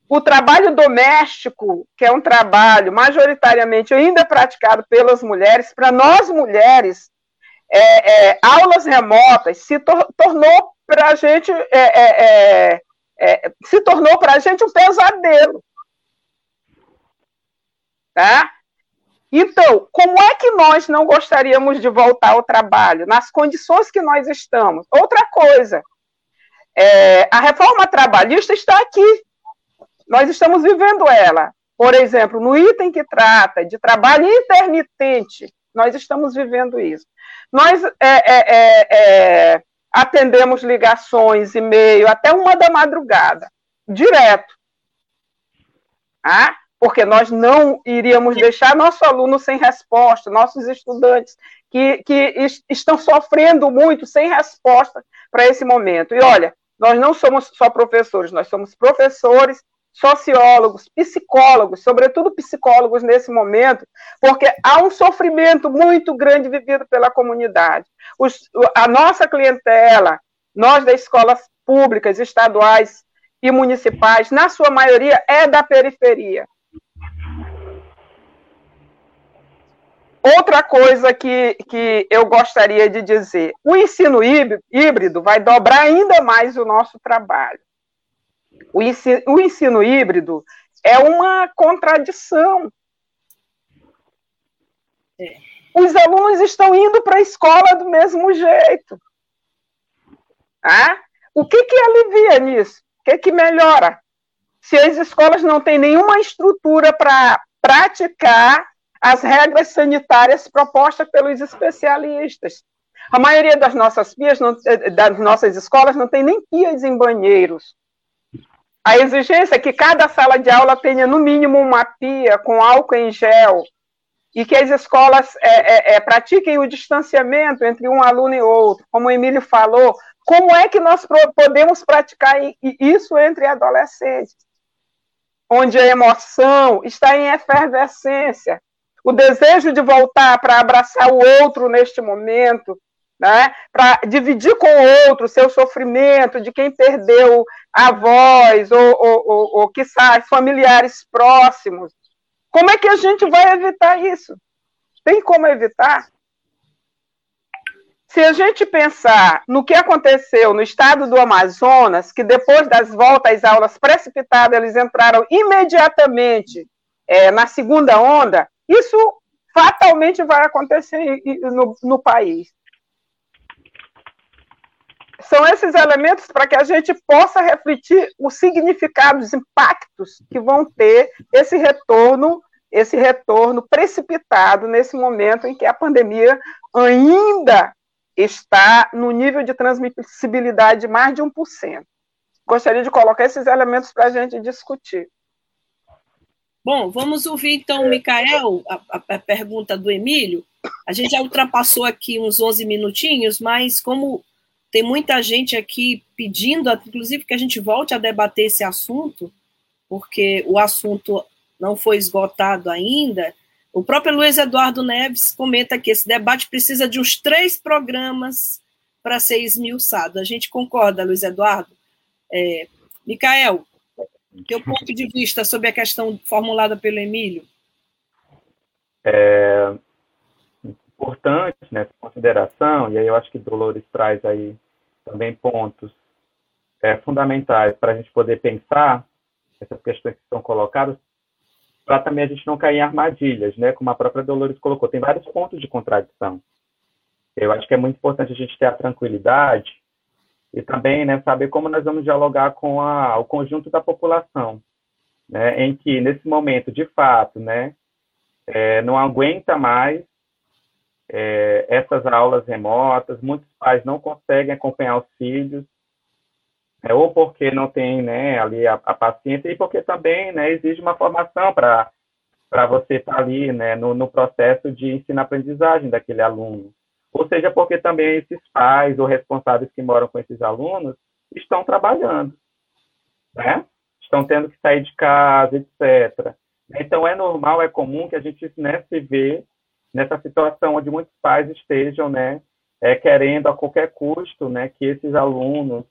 [SPEAKER 3] o trabalho doméstico, que é um trabalho majoritariamente ainda praticado pelas mulheres, para nós mulheres, é, é, aulas remotas se tor tornou para a gente é, é, é é, se tornou para a gente um pesadelo. Tá? Então, como é que nós não gostaríamos de voltar ao trabalho, nas condições que nós estamos? Outra coisa, é, a reforma trabalhista está aqui. Nós estamos vivendo ela. Por exemplo, no item que trata de trabalho intermitente, nós estamos vivendo isso. Nós é, é, é, é atendemos ligações, e-mail, até uma da madrugada, direto. Ah, porque nós não iríamos deixar nosso aluno sem resposta, nossos estudantes que, que estão sofrendo muito sem resposta para esse momento. E olha, nós não somos só professores, nós somos professores sociólogos, psicólogos, sobretudo psicólogos nesse momento, porque há um sofrimento muito grande vivido pela comunidade. Os, a nossa clientela, nós das escolas públicas, estaduais e municipais, na sua maioria, é da periferia. Outra coisa que, que eu gostaria de dizer: o ensino híbrido vai dobrar ainda mais o nosso trabalho. O ensino, o ensino híbrido é uma contradição. É. Os alunos estão indo para a escola do mesmo jeito. Ah? O que, que alivia nisso? O que, que melhora? Se as escolas não têm nenhuma estrutura para praticar as regras sanitárias propostas pelos especialistas. A maioria das nossas pias, eh, das nossas escolas, não tem nem pias em banheiros. A exigência é que cada sala de aula tenha, no mínimo, uma pia com álcool em gel e que as escolas é, é, é, pratiquem o distanciamento entre um aluno e outro. Como o Emílio falou, como é que nós podemos praticar isso entre adolescentes? Onde a emoção está em efervescência, o desejo de voltar para abraçar o outro neste momento, né? para dividir com o outro seu sofrimento, de quem perdeu avós ou, ou, ou, ou quiçá, familiares próximos. Como é que a gente vai evitar isso? Tem como evitar? Se a gente pensar no que aconteceu no estado do Amazonas, que depois das voltas às aulas precipitadas, eles entraram imediatamente é, na segunda onda, isso fatalmente vai acontecer no, no país são esses elementos para que a gente possa refletir os significados, os impactos que vão ter esse retorno, esse retorno precipitado nesse momento em que a pandemia ainda está no nível de transmissibilidade de mais de 1%. gostaria de colocar esses elementos para a gente discutir.
[SPEAKER 1] Bom, vamos ouvir então, Micael, a, a, pergunta do Emílio. A gente já ultrapassou aqui uns 11 minutinhos, mas como tem muita gente aqui pedindo, inclusive, que a gente volte a debater esse assunto, porque o assunto não foi esgotado ainda, o próprio Luiz Eduardo Neves comenta que esse debate precisa de uns três programas para ser esmiuçado. A gente concorda, Luiz Eduardo? É, Micael, teu ponto de vista sobre a questão formulada pelo Emílio?
[SPEAKER 2] É importante nessa né, consideração, e aí eu acho que Dolores traz aí também pontos é, fundamentais para a gente poder pensar essas questões que são colocadas, para também a gente não cair em armadilhas, né? Como a própria Dolores colocou, tem vários pontos de contradição. Eu acho que é muito importante a gente ter a tranquilidade e também, né, saber como nós vamos dialogar com a, o conjunto da população, né? Em que nesse momento, de fato, né, é, não aguenta mais é, essas aulas remotas, muitos pais não conseguem acompanhar os filhos, é, ou porque não tem né, ali a, a paciência, e porque também né, exige uma formação para você estar tá ali né, no, no processo de ensino-aprendizagem daquele aluno. Ou seja, porque também esses pais ou responsáveis que moram com esses alunos estão trabalhando, né? estão tendo que sair de casa, etc. Então, é normal, é comum que a gente né, se vê nessa situação onde muitos pais estejam né, é, querendo a qualquer custo né, que esses alunos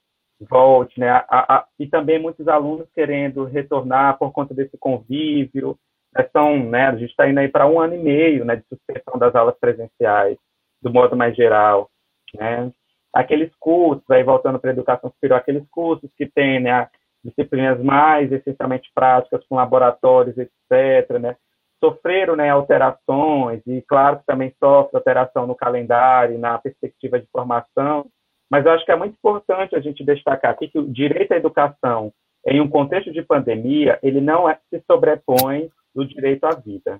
[SPEAKER 2] volte, né? A, a, e também muitos alunos querendo retornar por conta desse convívio. Né? São, né, a gente está indo aí para um ano e meio né, de suspensão das aulas presenciais, do modo mais geral. Né? Aqueles cursos, aí voltando para a educação superior, aqueles cursos que têm né, disciplinas mais essencialmente práticas, com laboratórios, etc., né? sofreram né, alterações, e claro que também sofre alteração no calendário, na perspectiva de formação, mas eu acho que é muito importante a gente destacar aqui que o direito à educação, em um contexto de pandemia, ele não é, se sobrepõe do direito à vida.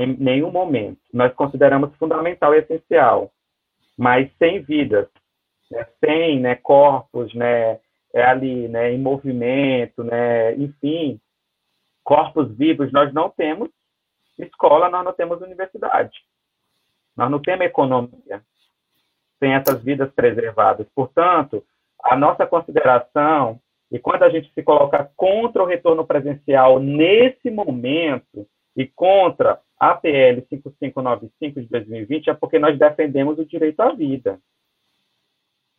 [SPEAKER 2] Em nenhum momento. Nós consideramos fundamental e essencial, mas sem vidas, né, sem né, corpos né, é ali né, em movimento, né, enfim, corpos vivos, nós não temos escola, nós não temos universidade. Nós não temos economia sem essas vidas preservadas. Portanto, a nossa consideração, e quando a gente se coloca contra o retorno presencial nesse momento e contra a PL 5595 de 2020, é porque nós defendemos o direito à vida.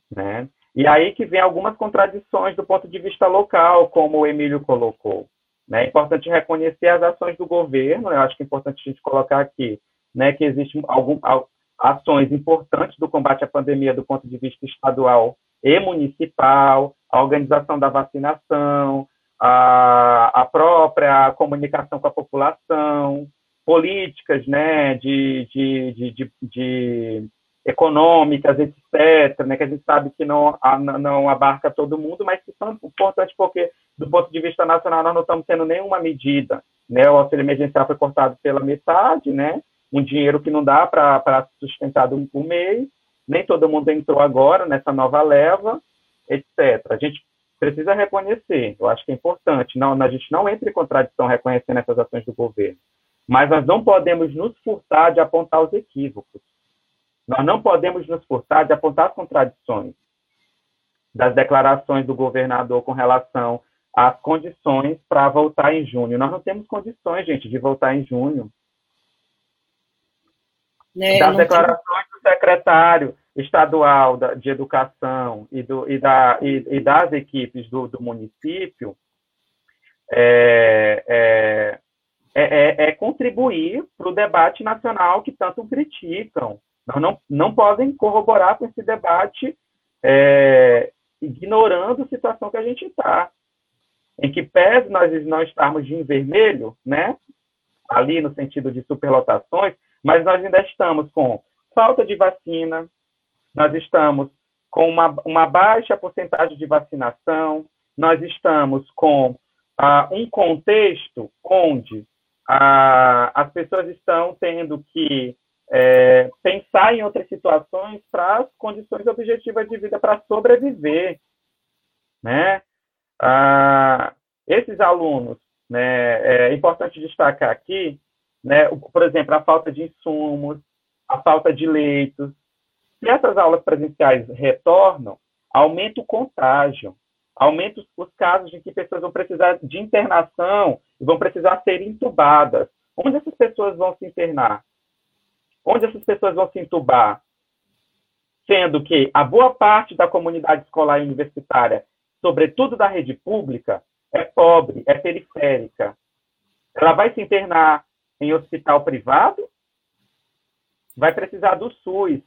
[SPEAKER 2] Né? E aí que vem algumas contradições do ponto de vista local, como o Emílio colocou. Né? É importante reconhecer as ações do governo, eu acho que é importante a gente colocar aqui né, que existe algum, ações importantes do combate à pandemia do ponto de vista estadual e municipal, a organização da vacinação, a, a própria comunicação com a população, políticas né, de, de, de, de, de econômicas, etc., né, que a gente sabe que não, não abarca todo mundo, mas que são importantes porque, do ponto de vista nacional, nós não estamos tendo nenhuma medida. Né, o auxílio emergencial foi cortado pela metade, né, um dinheiro que não dá para sustentar do, um mês, nem todo mundo entrou agora nessa nova leva, etc. A gente precisa reconhecer, eu acho que é importante, não, a gente não entra em contradição reconhecendo essas ações do governo, mas nós não podemos nos furtar de apontar os equívocos. Nós não podemos nos furtar de apontar as contradições das declarações do governador com relação às condições para voltar em junho. Nós não temos condições, gente, de voltar em junho. Né? Das declarações tem... do secretário estadual de educação e, do, e, da, e, e das equipes do, do município é, é, é, é contribuir para o debate nacional que tanto criticam. Não, não, não podem corroborar com esse debate é, ignorando a situação que a gente está. Em que pese nós não estarmos em vermelho, né, ali no sentido de superlotações, mas nós ainda estamos com falta de vacina, nós estamos com uma, uma baixa porcentagem de vacinação, nós estamos com ah, um contexto onde ah, as pessoas estão tendo que é, pensar em outras situações para as condições objetivas de vida, para sobreviver. né? Ah, esses alunos, né, é importante destacar aqui, né, por exemplo, a falta de insumos, a falta de leitos. Se essas aulas presenciais retornam, aumenta o contágio, aumenta os casos de que pessoas vão precisar de internação e vão precisar ser intubadas. Onde essas pessoas vão se internar? Onde essas pessoas vão se intubar? Sendo que a boa parte da comunidade escolar e universitária, sobretudo da rede pública, é pobre, é periférica. Ela vai se internar em hospital privado, vai precisar do SUS.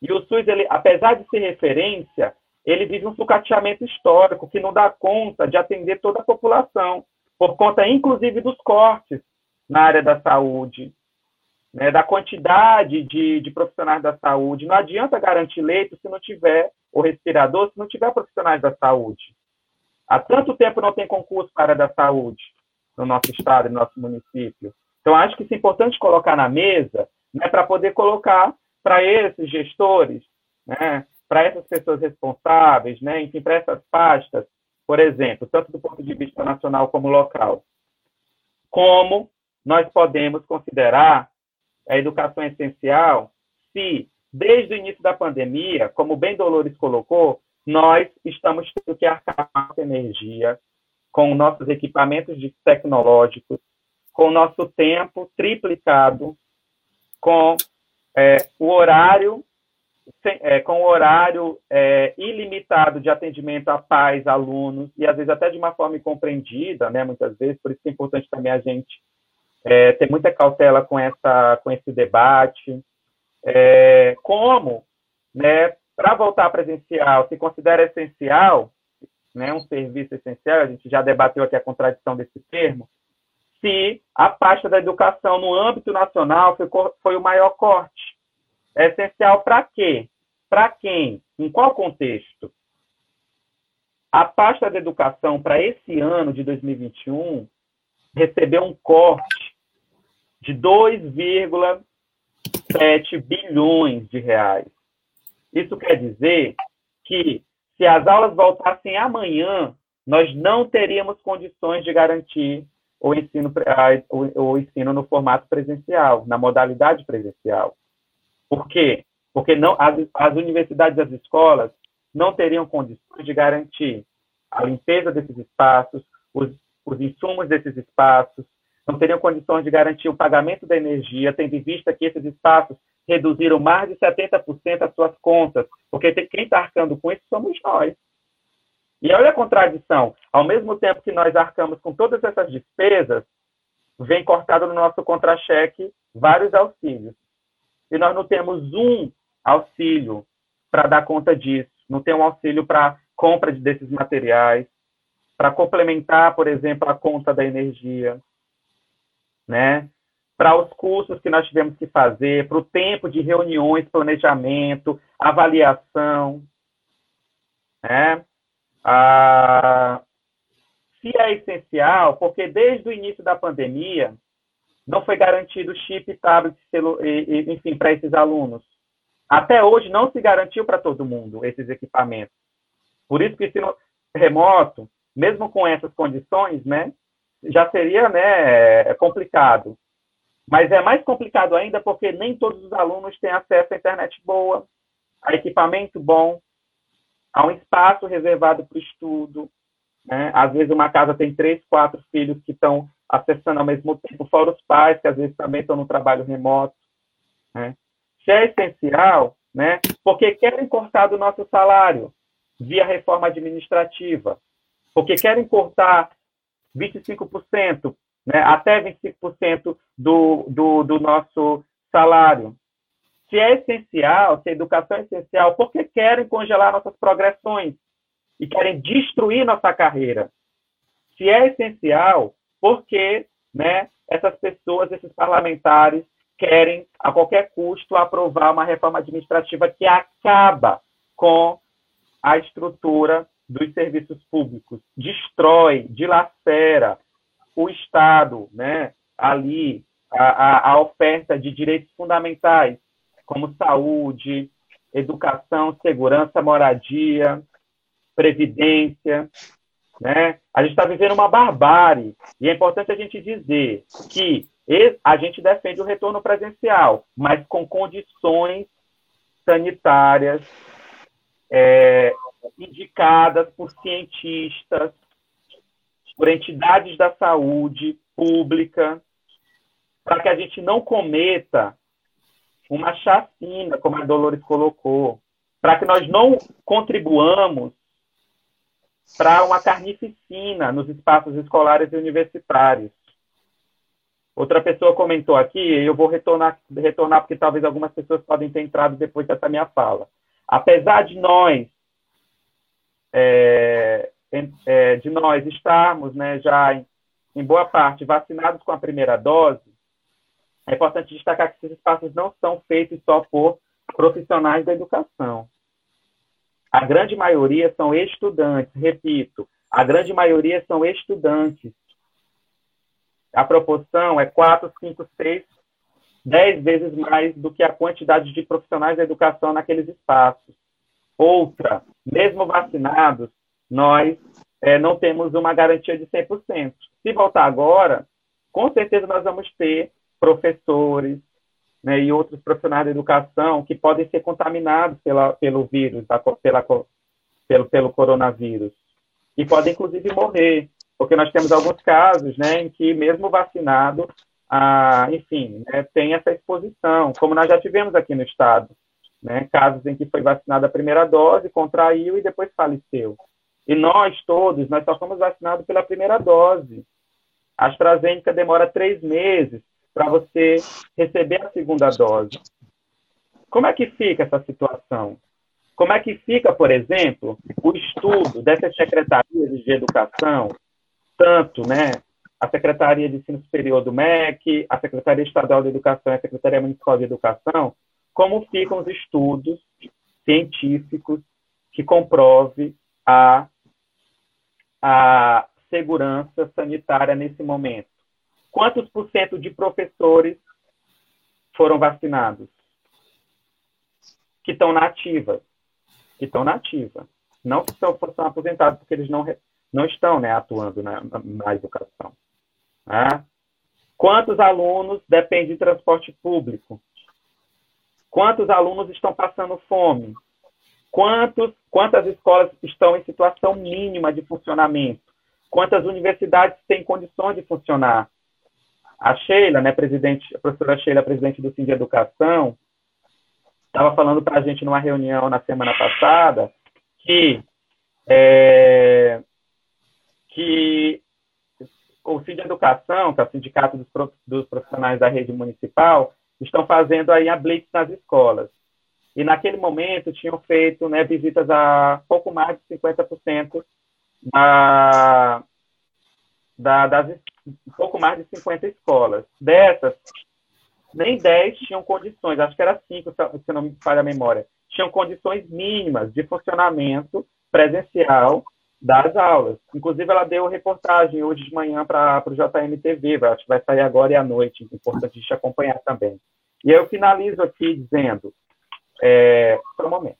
[SPEAKER 2] E o SUS, ele, apesar de ser referência, ele vive um sucateamento histórico que não dá conta de atender toda a população, por conta, inclusive, dos cortes na área da saúde, né, da quantidade de, de profissionais da saúde. Não adianta garantir leito se não tiver o respirador, se não tiver profissionais da saúde. Há tanto tempo não tem concurso para a área da saúde no nosso estado, no nosso município. Então, acho que isso é importante colocar na mesa, né, para poder colocar para esses gestores, né, para essas pessoas responsáveis, né, enfim, para essas pastas, por exemplo, tanto do ponto de vista nacional como local, como nós podemos considerar a educação essencial se, desde o início da pandemia, como bem Dolores colocou, nós estamos tendo que arcar com energia, com nossos equipamentos tecnológicos, com o nosso tempo triplicado, com é, o horário é, com horário é, ilimitado de atendimento a pais, alunos, e às vezes até de uma forma incompreendida, né, muitas vezes, por isso que é importante também a gente é, ter muita cautela com, essa, com esse debate. É, como, né, para voltar presencial, se considera essencial, né, um serviço essencial, a gente já debateu aqui a contradição desse termo, se a pasta da educação no âmbito nacional foi, foi o maior corte. É essencial para quê? Para quem? Em qual contexto? A pasta da educação para esse ano de 2021 recebeu um corte de 2,7 bilhões de reais. Isso quer dizer que se as aulas voltassem amanhã, nós não teríamos condições de garantir o ensino, o, ensino no formato presencial, na modalidade presencial. Por quê? Porque não, as, as universidades e as escolas não teriam condições de garantir a limpeza desses espaços, os, os insumos desses espaços, não teriam condições de garantir o pagamento da energia, tendo em vista que esses espaços reduziram mais de 70% as suas contas, porque quem está arcando com isso somos nós. E olha a contradição. Ao mesmo tempo que nós arcamos com todas essas despesas, vem cortado no nosso contra-cheque vários auxílios. E nós não temos um auxílio para dar conta disso. Não tem um auxílio para compra desses materiais, para complementar, por exemplo, a conta da energia, né? Para os cursos que nós tivemos que fazer, para o tempo de reuniões, planejamento, avaliação, né? Se é essencial, porque desde o início da pandemia não foi garantido chip, tablet, celu, enfim, para esses alunos. Até hoje não se garantiu para todo mundo esses equipamentos. Por isso que ensino remoto, mesmo com essas condições, né, já seria né, complicado. Mas é mais complicado ainda porque nem todos os alunos têm acesso à internet boa, a equipamento bom, há um espaço reservado para o estudo. Né? Às vezes, uma casa tem três, quatro filhos que estão acessando ao mesmo tempo, fora os pais, que às vezes também estão no trabalho remoto. Né? É essencial, né? porque querem cortar do nosso salário via reforma administrativa, porque querem cortar 25%, né? até 25% do, do, do nosso salário se é essencial, se a educação é essencial, porque querem congelar nossas progressões? E querem destruir nossa carreira. Se é essencial, porque né, essas pessoas, esses parlamentares, querem, a qualquer custo, aprovar uma reforma administrativa que acaba com a estrutura dos serviços públicos, destrói, dilacera o Estado, né, ali, a, a, a oferta de direitos fundamentais, como saúde, educação, segurança, moradia. previdência, né? A gente está vivendo uma barbárie e é importante a gente dizer que a gente defende o retorno presencial, mas com condições sanitárias é, indicadas por cientistas, por entidades da saúde pública, para que a gente não cometa uma chacina, como a Dolores colocou, para que nós não contribuamos para uma carnificina nos espaços escolares e universitários. Outra pessoa comentou aqui, eu vou retornar, retornar porque talvez algumas pessoas podem ter entrado depois dessa minha fala. Apesar de nós, é, é, de nós estarmos né, já em, em boa parte vacinados com a primeira dose, é importante destacar que esses espaços não são feitos só por profissionais da educação. A grande maioria são estudantes, repito, a grande maioria são estudantes. A proporção é 4, 5, 6, 10 vezes mais do que a quantidade de profissionais da educação naqueles espaços. Outra, mesmo vacinados, nós é, não temos uma garantia de 100%. Se voltar agora, com certeza nós vamos ter professores, né, e outros profissionais da educação que podem ser contaminados pela, pelo vírus, da, pela, pelo, pelo coronavírus, e podem inclusive morrer, porque nós temos alguns casos né, em que, mesmo vacinado, ah, enfim, né, tem essa exposição, como nós já tivemos aqui no estado, né, casos em que foi vacinada a primeira dose, contraiu e depois faleceu. E nós todos, nós só fomos vacinados pela primeira dose. A AstraZeneca demora três meses para você receber a segunda dose. Como é que fica essa situação? Como é que fica, por exemplo, o estudo dessas secretarias de educação, tanto né, a Secretaria de Ensino Superior do MEC, a Secretaria Estadual de Educação e a Secretaria Municipal de Educação, como ficam os estudos científicos que comprove a, a segurança sanitária nesse momento? Quantos por cento de professores foram vacinados? Que estão na ativa. Que estão na ativa. Não que são, são aposentados, porque eles não, não estão né, atuando na, na educação. Né? Quantos alunos dependem de transporte público? Quantos alunos estão passando fome? Quantos, quantas escolas estão em situação mínima de funcionamento? Quantas universidades têm condições de funcionar? A Sheila, né, presidente, a professora Sheila, presidente do de Educação, estava falando para a gente numa reunião na semana passada que, é, que o de Educação, que é o Sindicato dos, dos Profissionais da Rede Municipal, estão fazendo aí a blitz nas escolas. E naquele momento tinham feito né, visitas a pouco mais de 50% da, da, das, um pouco mais de 50 escolas. Dessas, nem 10 tinham condições, acho que era 5, se não me falha a memória, tinham condições mínimas de funcionamento presencial das aulas. Inclusive, ela deu reportagem hoje de manhã para o JMTV, acho que vai sair agora e à noite, importante a gente acompanhar também. E eu finalizo aqui dizendo, é, um momento.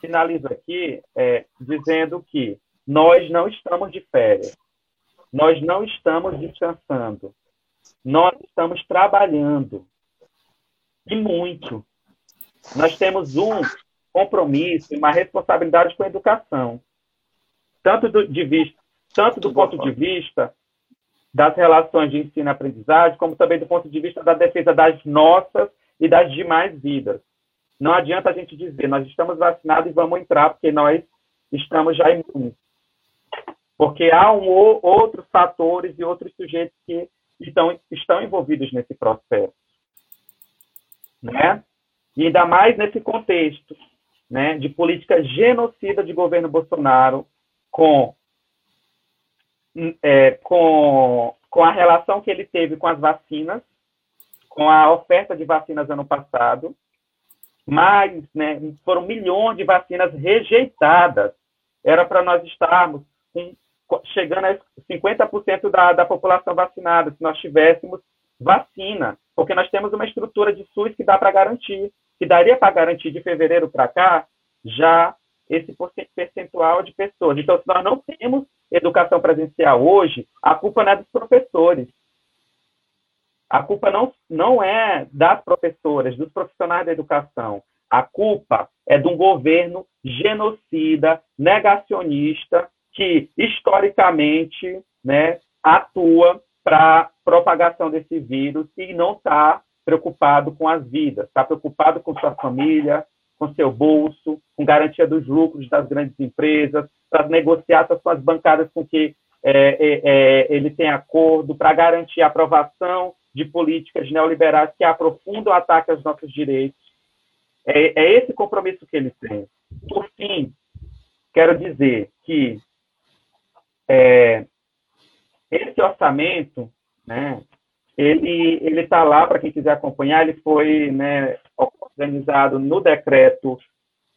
[SPEAKER 2] Finalizo aqui é, dizendo que nós não estamos de férias. Nós não estamos descansando. Nós estamos trabalhando. E muito. Nós temos um compromisso e uma responsabilidade com a educação. Tanto do, de vista, tanto do ponto de vista das relações de ensino e aprendizagem, como também do ponto de vista da defesa das nossas e das demais vidas. Não adianta a gente dizer, nós estamos vacinados e vamos entrar, porque nós estamos já imunes porque há um, outros fatores e outros sujeitos que estão, estão envolvidos nesse processo. Né? E ainda mais nesse contexto né, de política genocida de governo Bolsonaro com, é, com, com a relação que ele teve com as vacinas, com a oferta de vacinas ano passado, mas né, foram milhões de vacinas rejeitadas. Era para nós estarmos com chegando a 50% da, da população vacinada, se nós tivéssemos vacina, porque nós temos uma estrutura de SUS que dá para garantir, que daria para garantir de fevereiro para cá já esse percentual de pessoas. Então, se nós não temos educação presencial hoje, a culpa não é dos professores. A culpa não, não é das professoras, dos profissionais da educação. A culpa é de um governo genocida, negacionista, que historicamente né, atua para propagação desse vírus e não está preocupado com as vidas, está preocupado com sua família, com seu bolso, com garantia dos lucros das grandes empresas, para negociar com as bancadas com que é, é, é, ele tem acordo, para garantir a aprovação de políticas neoliberais que aprofundam o ataque aos nossos direitos. É, é esse compromisso que ele tem. Por fim, quero dizer que é, esse orçamento, né, ele ele está lá para quem quiser acompanhar. Ele foi né, organizado no decreto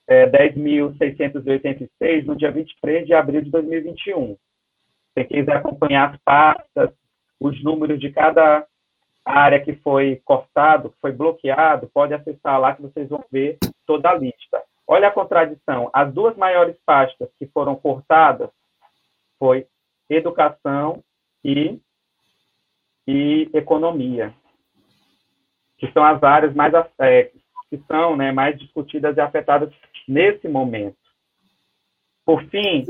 [SPEAKER 2] é, 10.686 no dia 23 de abril de 2021. Quem quiser acompanhar as pastas, os números de cada área que foi cortado, que foi bloqueado, pode acessar lá que vocês vão ver toda a lista. Olha a contradição. As duas maiores pastas que foram cortadas foi educação e, e economia, que são as áreas mais é, que são né, mais discutidas e afetadas nesse momento. Por fim,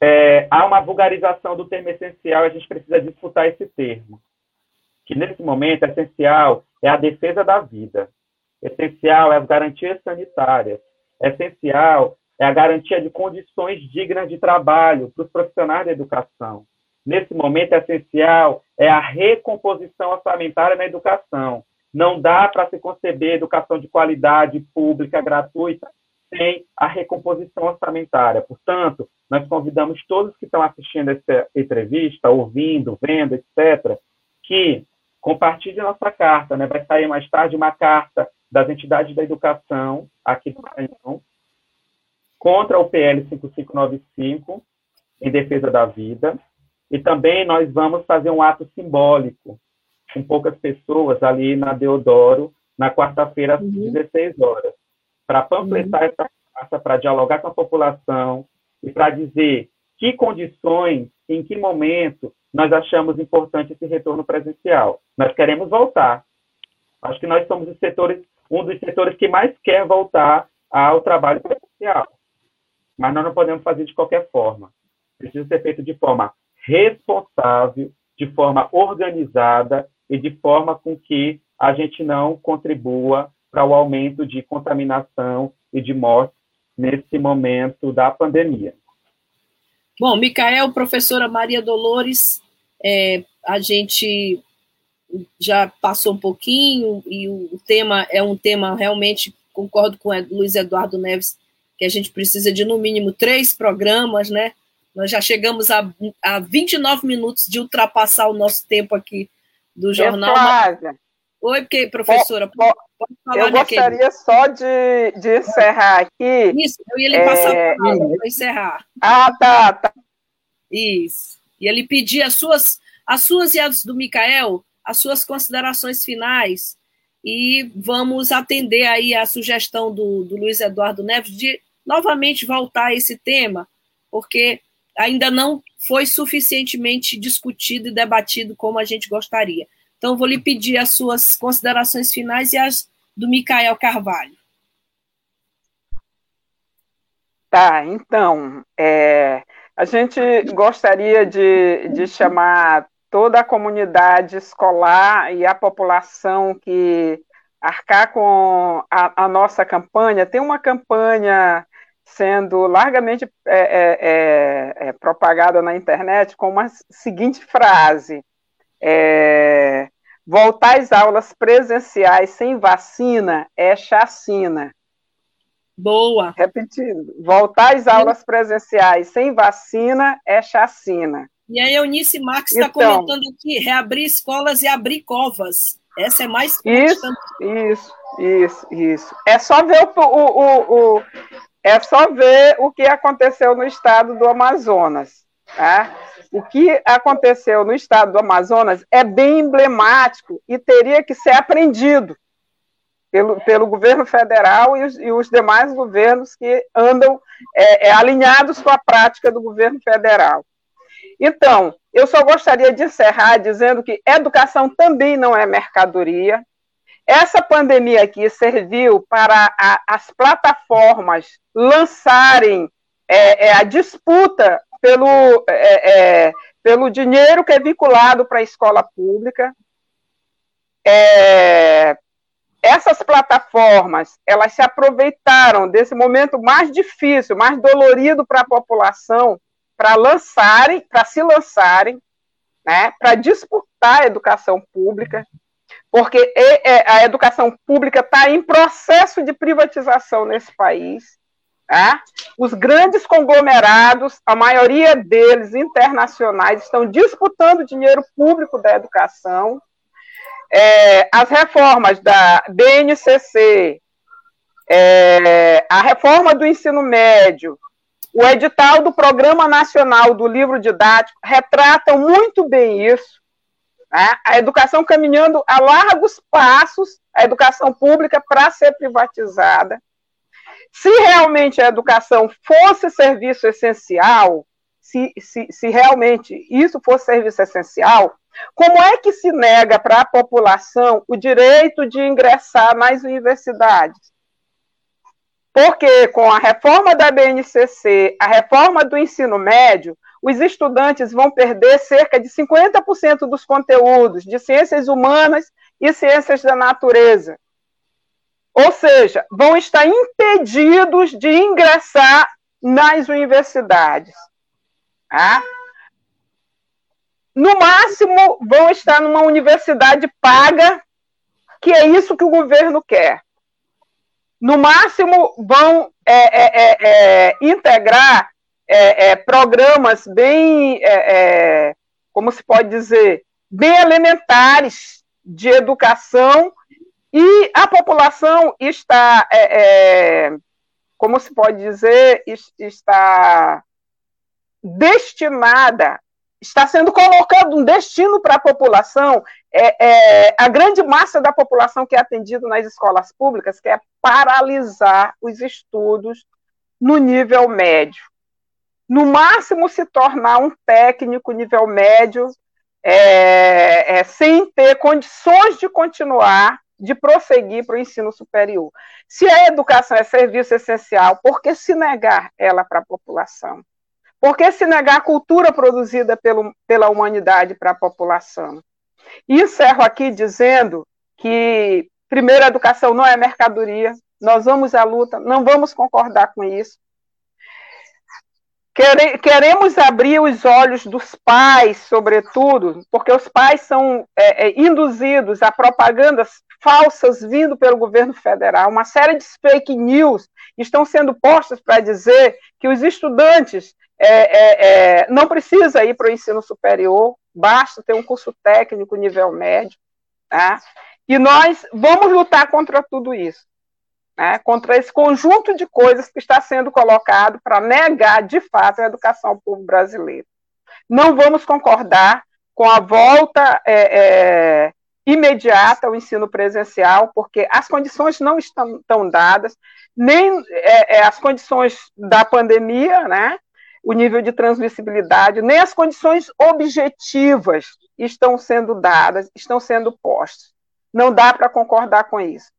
[SPEAKER 2] é, há uma vulgarização do termo essencial a gente precisa disputar esse termo. Que nesse momento, essencial é a defesa da vida, essencial é as garantias sanitárias, essencial é a garantia de condições dignas de trabalho para os profissionais da educação. Nesse momento, essencial é a recomposição orçamentária na educação. Não dá para se conceber educação de qualidade pública, gratuita, sem a recomposição orçamentária. Portanto, nós convidamos todos que estão assistindo essa entrevista, ouvindo, vendo, etc., que compartilhem nossa carta. Né? Vai sair mais tarde uma carta das entidades da educação aqui do Maranhão contra o PL 5595, em defesa da vida. E também nós vamos fazer um ato simbólico com poucas pessoas ali na Deodoro, na quarta-feira, às uhum. 16 horas para panfletar uhum. essa praça, para dialogar com a população e para dizer que condições, em que momento nós achamos importante esse retorno presencial. Nós queremos voltar. Acho que nós somos os setores, um dos setores que mais quer voltar ao trabalho presencial. Mas nós não podemos fazer de qualquer forma. Precisa ser feito de forma responsável, de forma organizada e de forma com que a gente não contribua para o aumento de contaminação e de morte nesse momento da pandemia.
[SPEAKER 1] Bom, Micael, professora Maria Dolores, é, a gente já passou um pouquinho e o, tema é um tema realmente, concordo com o Luiz Eduardo Neves, que a gente precisa de no mínimo três programas, né? Nós já chegamos a, a 29 minutos de ultrapassar o nosso tempo aqui do jornal. Oi, porque, professora,
[SPEAKER 3] pode, pode falar, Eu gostaria só de, de encerrar aqui.
[SPEAKER 1] Isso, eu ia lhe passar é... para encerrar.
[SPEAKER 3] Ah, tá, tá.
[SPEAKER 1] Isso. E ele pedir as suas, as suas e as do Micael, as suas considerações finais, e vamos atender aí a sugestão do, do Luiz Eduardo Neves de novamente voltar a esse tema, porque ainda não foi suficientemente discutido e debatido como a gente gostaria. Então, vou lhe pedir as suas considerações finais e as do Micael Carvalho.
[SPEAKER 3] Tá, então, é, a gente gostaria de, de chamar toda a comunidade escolar e a população que arcar com a, a nossa campanha. Tem uma campanha sendo largamente é, é, é, é propagada na internet com uma seguinte frase: é, Voltar às aulas presenciais sem vacina é chacina.
[SPEAKER 1] Boa.
[SPEAKER 3] Repetindo. Voltar às aulas presenciais sem vacina é chacina.
[SPEAKER 1] E a Eunice Marques está então, comentando aqui: reabrir escolas e abrir covas. Essa é mais
[SPEAKER 3] isso, isso, isso, isso. É só ver o, o, o, o, é só ver o que aconteceu no estado do Amazonas. Tá? O que aconteceu no estado do Amazonas é bem emblemático e teria que ser aprendido. pelo, pelo governo federal e os, e os demais governos que andam é, é, alinhados com a prática do governo federal. Então, eu só gostaria de encerrar dizendo que educação também não é mercadoria. Essa pandemia aqui serviu para a, as plataformas lançarem é, é a disputa pelo, é, é, pelo dinheiro que é vinculado para a escola pública. É, essas plataformas, elas se aproveitaram desse momento mais difícil, mais dolorido para a população, para lançarem, para se lançarem, né, para disputar a educação pública, porque a educação pública está em processo de privatização nesse país. Tá? Os grandes conglomerados, a maioria deles internacionais, estão disputando dinheiro público da educação é, as reformas da BNCC, é, a reforma do ensino médio, o edital do Programa Nacional do Livro Didático retratam muito bem isso. Né? A educação caminhando a largos passos, a educação pública para ser privatizada. Se realmente a educação fosse serviço essencial, se, se, se realmente isso fosse serviço essencial, como é que se nega para a população o direito de ingressar nas universidades? Porque com a reforma da BNCC, a reforma do ensino médio, os estudantes vão perder cerca de 50% dos conteúdos de ciências humanas e ciências da natureza. Ou seja, vão estar impedidos de ingressar nas universidades. Ah? no máximo, vão estar numa universidade paga, que é isso que o governo quer. No máximo, vão é, é, é, é integrar é, programas bem, como se pode dizer, bem elementares de educação e a população está, como se pode dizer, está destinada está sendo colocado um destino para a população, é, é, a grande massa da população que é atendida nas escolas públicas, que é paralisar os estudos no nível médio. No máximo, se tornar um técnico nível médio, é, é sem ter condições de continuar, de prosseguir para o ensino superior. Se a educação é serviço essencial, por que se negar ela para a população? Por que se negar a cultura produzida pelo, pela humanidade para a população? E encerro aqui dizendo que, primeiro, a educação não é mercadoria, nós vamos à luta, não vamos concordar com isso. Queremos abrir os olhos dos pais, sobretudo, porque os pais são é, é, induzidos a propagandas falsas vindo pelo governo federal. Uma série de fake news estão sendo postas para dizer que os estudantes é, é, é, não precisa ir para o ensino superior, basta ter um curso técnico nível médio. Tá? E nós vamos lutar contra tudo isso, né? contra esse conjunto de coisas que está sendo colocado para negar, de fato, a educação ao povo brasileiro. Não vamos concordar com a volta é, é, imediata ao ensino presencial, porque as condições não estão, dadas, nem é, as condições da pandemia, né? O nível de transmissibilidade, nem as condições objetivas estão sendo dadas, estão sendo postas. Não dá para concordar com isso.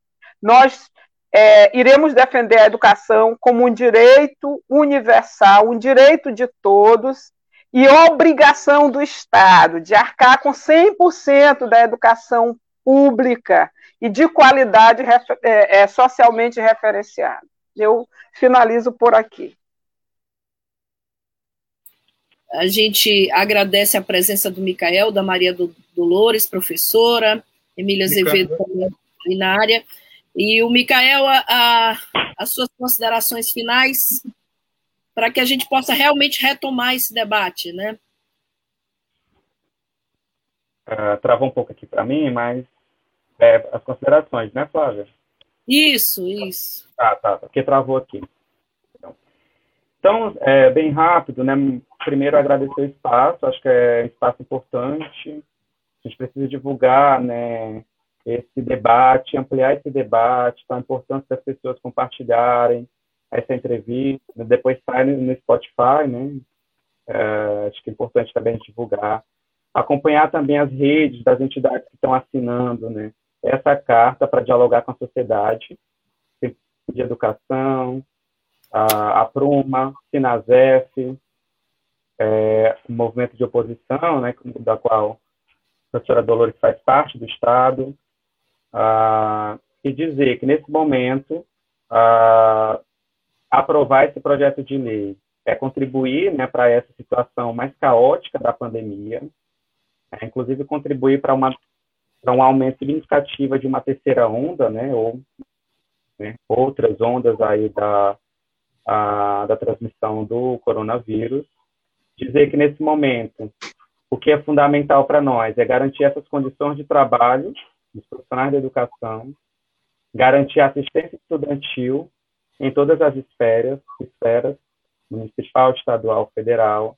[SPEAKER 3] Nós é, iremos defender a educação como um direito universal, um direito de todos e obrigação do Estado de arcar com 100% da educação pública e de qualidade é, é, socialmente referenciada. Eu finalizo por aqui.
[SPEAKER 1] A gente agradece a presença do Micael, da Maria do Dolores, professora, Emília Azevedo também na área. E o Micael, a, a, as suas considerações finais para que a gente possa realmente retomar esse debate, né?
[SPEAKER 2] Uh, travou um pouco aqui para mim, mas é, as considerações, né, Flávia?
[SPEAKER 1] Isso, isso.
[SPEAKER 2] Ah, tá, porque travou aqui. Então, é, bem rápido, né? Primeiro, agradecer o espaço, acho que é espaço importante. A gente precisa divulgar, né? esse debate, ampliar esse debate, então a importância das pessoas compartilharem essa entrevista, depois sai no Spotify, né? É, acho que é importante também divulgar. Acompanhar também as redes das entidades que estão assinando, né? Essa carta para dialogar com a sociedade, de educação, a, Pruma, Sinazef, é, o movimento de oposição, né, da qual a professora Dolores faz parte do Estado, ah, e dizer que, nesse momento, ah, aprovar esse projeto de lei é contribuir né, para essa situação mais caótica da pandemia, é, inclusive contribuir para uma para um aumento significativo de uma terceira onda, né, ou né, outras ondas aí da, a, da transmissão do coronavírus. Dizer que nesse momento o que é fundamental para nós é garantir essas condições de trabalho dos profissionais da educação, garantir assistência estudantil em todas as esferas, esferas municipal, estadual, federal,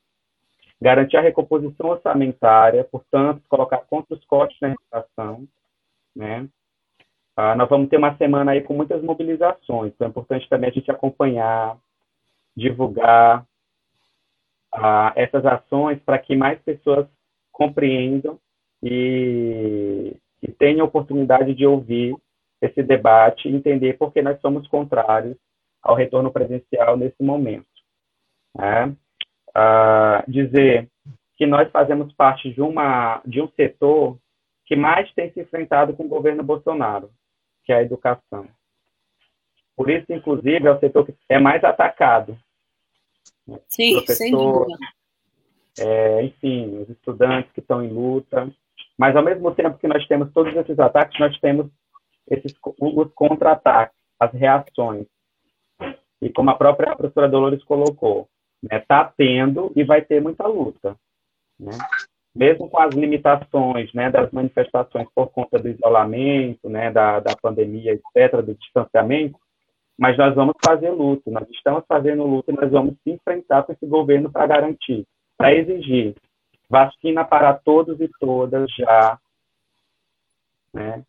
[SPEAKER 2] garantir a recomposição orçamentária, portanto, colocar contra os cortes na educação, né? Ah, nós vamos ter uma semana aí com muitas mobilizações, então é importante também a gente acompanhar, divulgar ah, essas ações para que mais pessoas compreendam e, e tenham oportunidade de ouvir esse debate entender por que nós somos contrários ao retorno presencial nesse momento. Né? Ah, dizer que nós fazemos parte de, uma, de um setor que mais tem se enfrentado com o governo Bolsonaro, que é a educação. Por isso, inclusive, é o setor que é mais atacado.
[SPEAKER 1] Sim, sem dúvida.
[SPEAKER 2] É, enfim, os estudantes que estão em luta. Mas, ao mesmo tempo que nós temos todos esses ataques, nós temos esses, os contra-ataques, as reações. E como a própria professora Dolores colocou, está né, tá tendo e vai ter muita luta. Né? Mesmo com as limitações né, das manifestações por conta do isolamento, né, da, da pandemia, etc., do distanciamento, mas nós vamos fazer luta, nós estamos fazendo luta e nós vamos se enfrentar com esse governo para garantir, para exigir vacina para todos e todas já, né?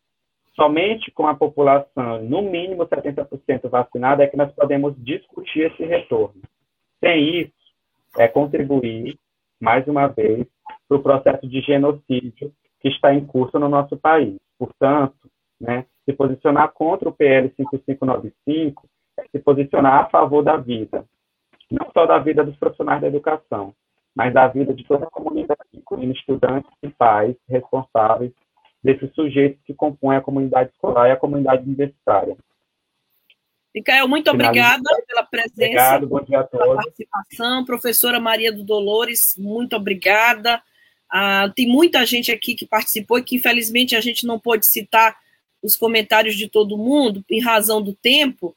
[SPEAKER 2] Somente com a população, no mínimo 70% vacinada, é que nós podemos discutir esse retorno. Sem isso, é contribuir, mais uma vez, para o processo de genocídio que está em curso no nosso país. Portanto, né, se posicionar contra o PL 5595 é se posicionar a favor da vida, não só da vida dos profissionais da educação, mas da vida de toda a comunidade, incluindo estudantes e pais responsáveis desses sujeitos que compõem a comunidade escolar e a comunidade universitária.
[SPEAKER 1] Micael, muito obrigada pela presença,
[SPEAKER 2] Obrigado, bom dia a todos. pela
[SPEAKER 1] participação. Professora Maria do Dolores, muito obrigada. Ah, tem muita gente aqui que participou e que, infelizmente, a gente não pôde citar os comentários de todo mundo, em razão do tempo.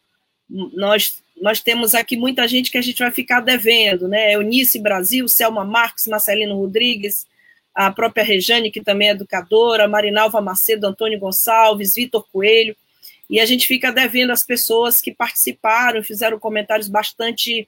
[SPEAKER 1] Nós, nós temos aqui muita gente que a gente vai ficar devendo, né? Eunice Brasil, Selma Marques, Marcelino Rodrigues, a própria Rejane, que também é educadora, Marinalva Macedo, Antônio Gonçalves, Vitor Coelho, e a gente fica devendo as pessoas que participaram, fizeram comentários bastante,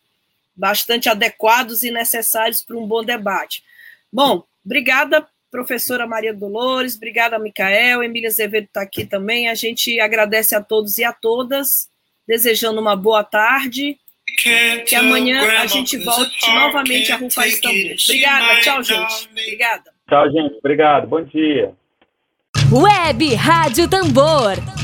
[SPEAKER 1] bastante adequados e necessários para um bom debate. Bom, obrigada, professora Maria Dolores, obrigada, Micael, Emília Azevedo está aqui também, a gente agradece a todos e a todas, desejando uma boa tarde, que amanhã a gente volte novamente a rufar Istambul. Obrigada, tchau, gente. Obrigada.
[SPEAKER 2] Tchau, gente. Obrigado. Bom dia.
[SPEAKER 5] Web Rádio Tambor.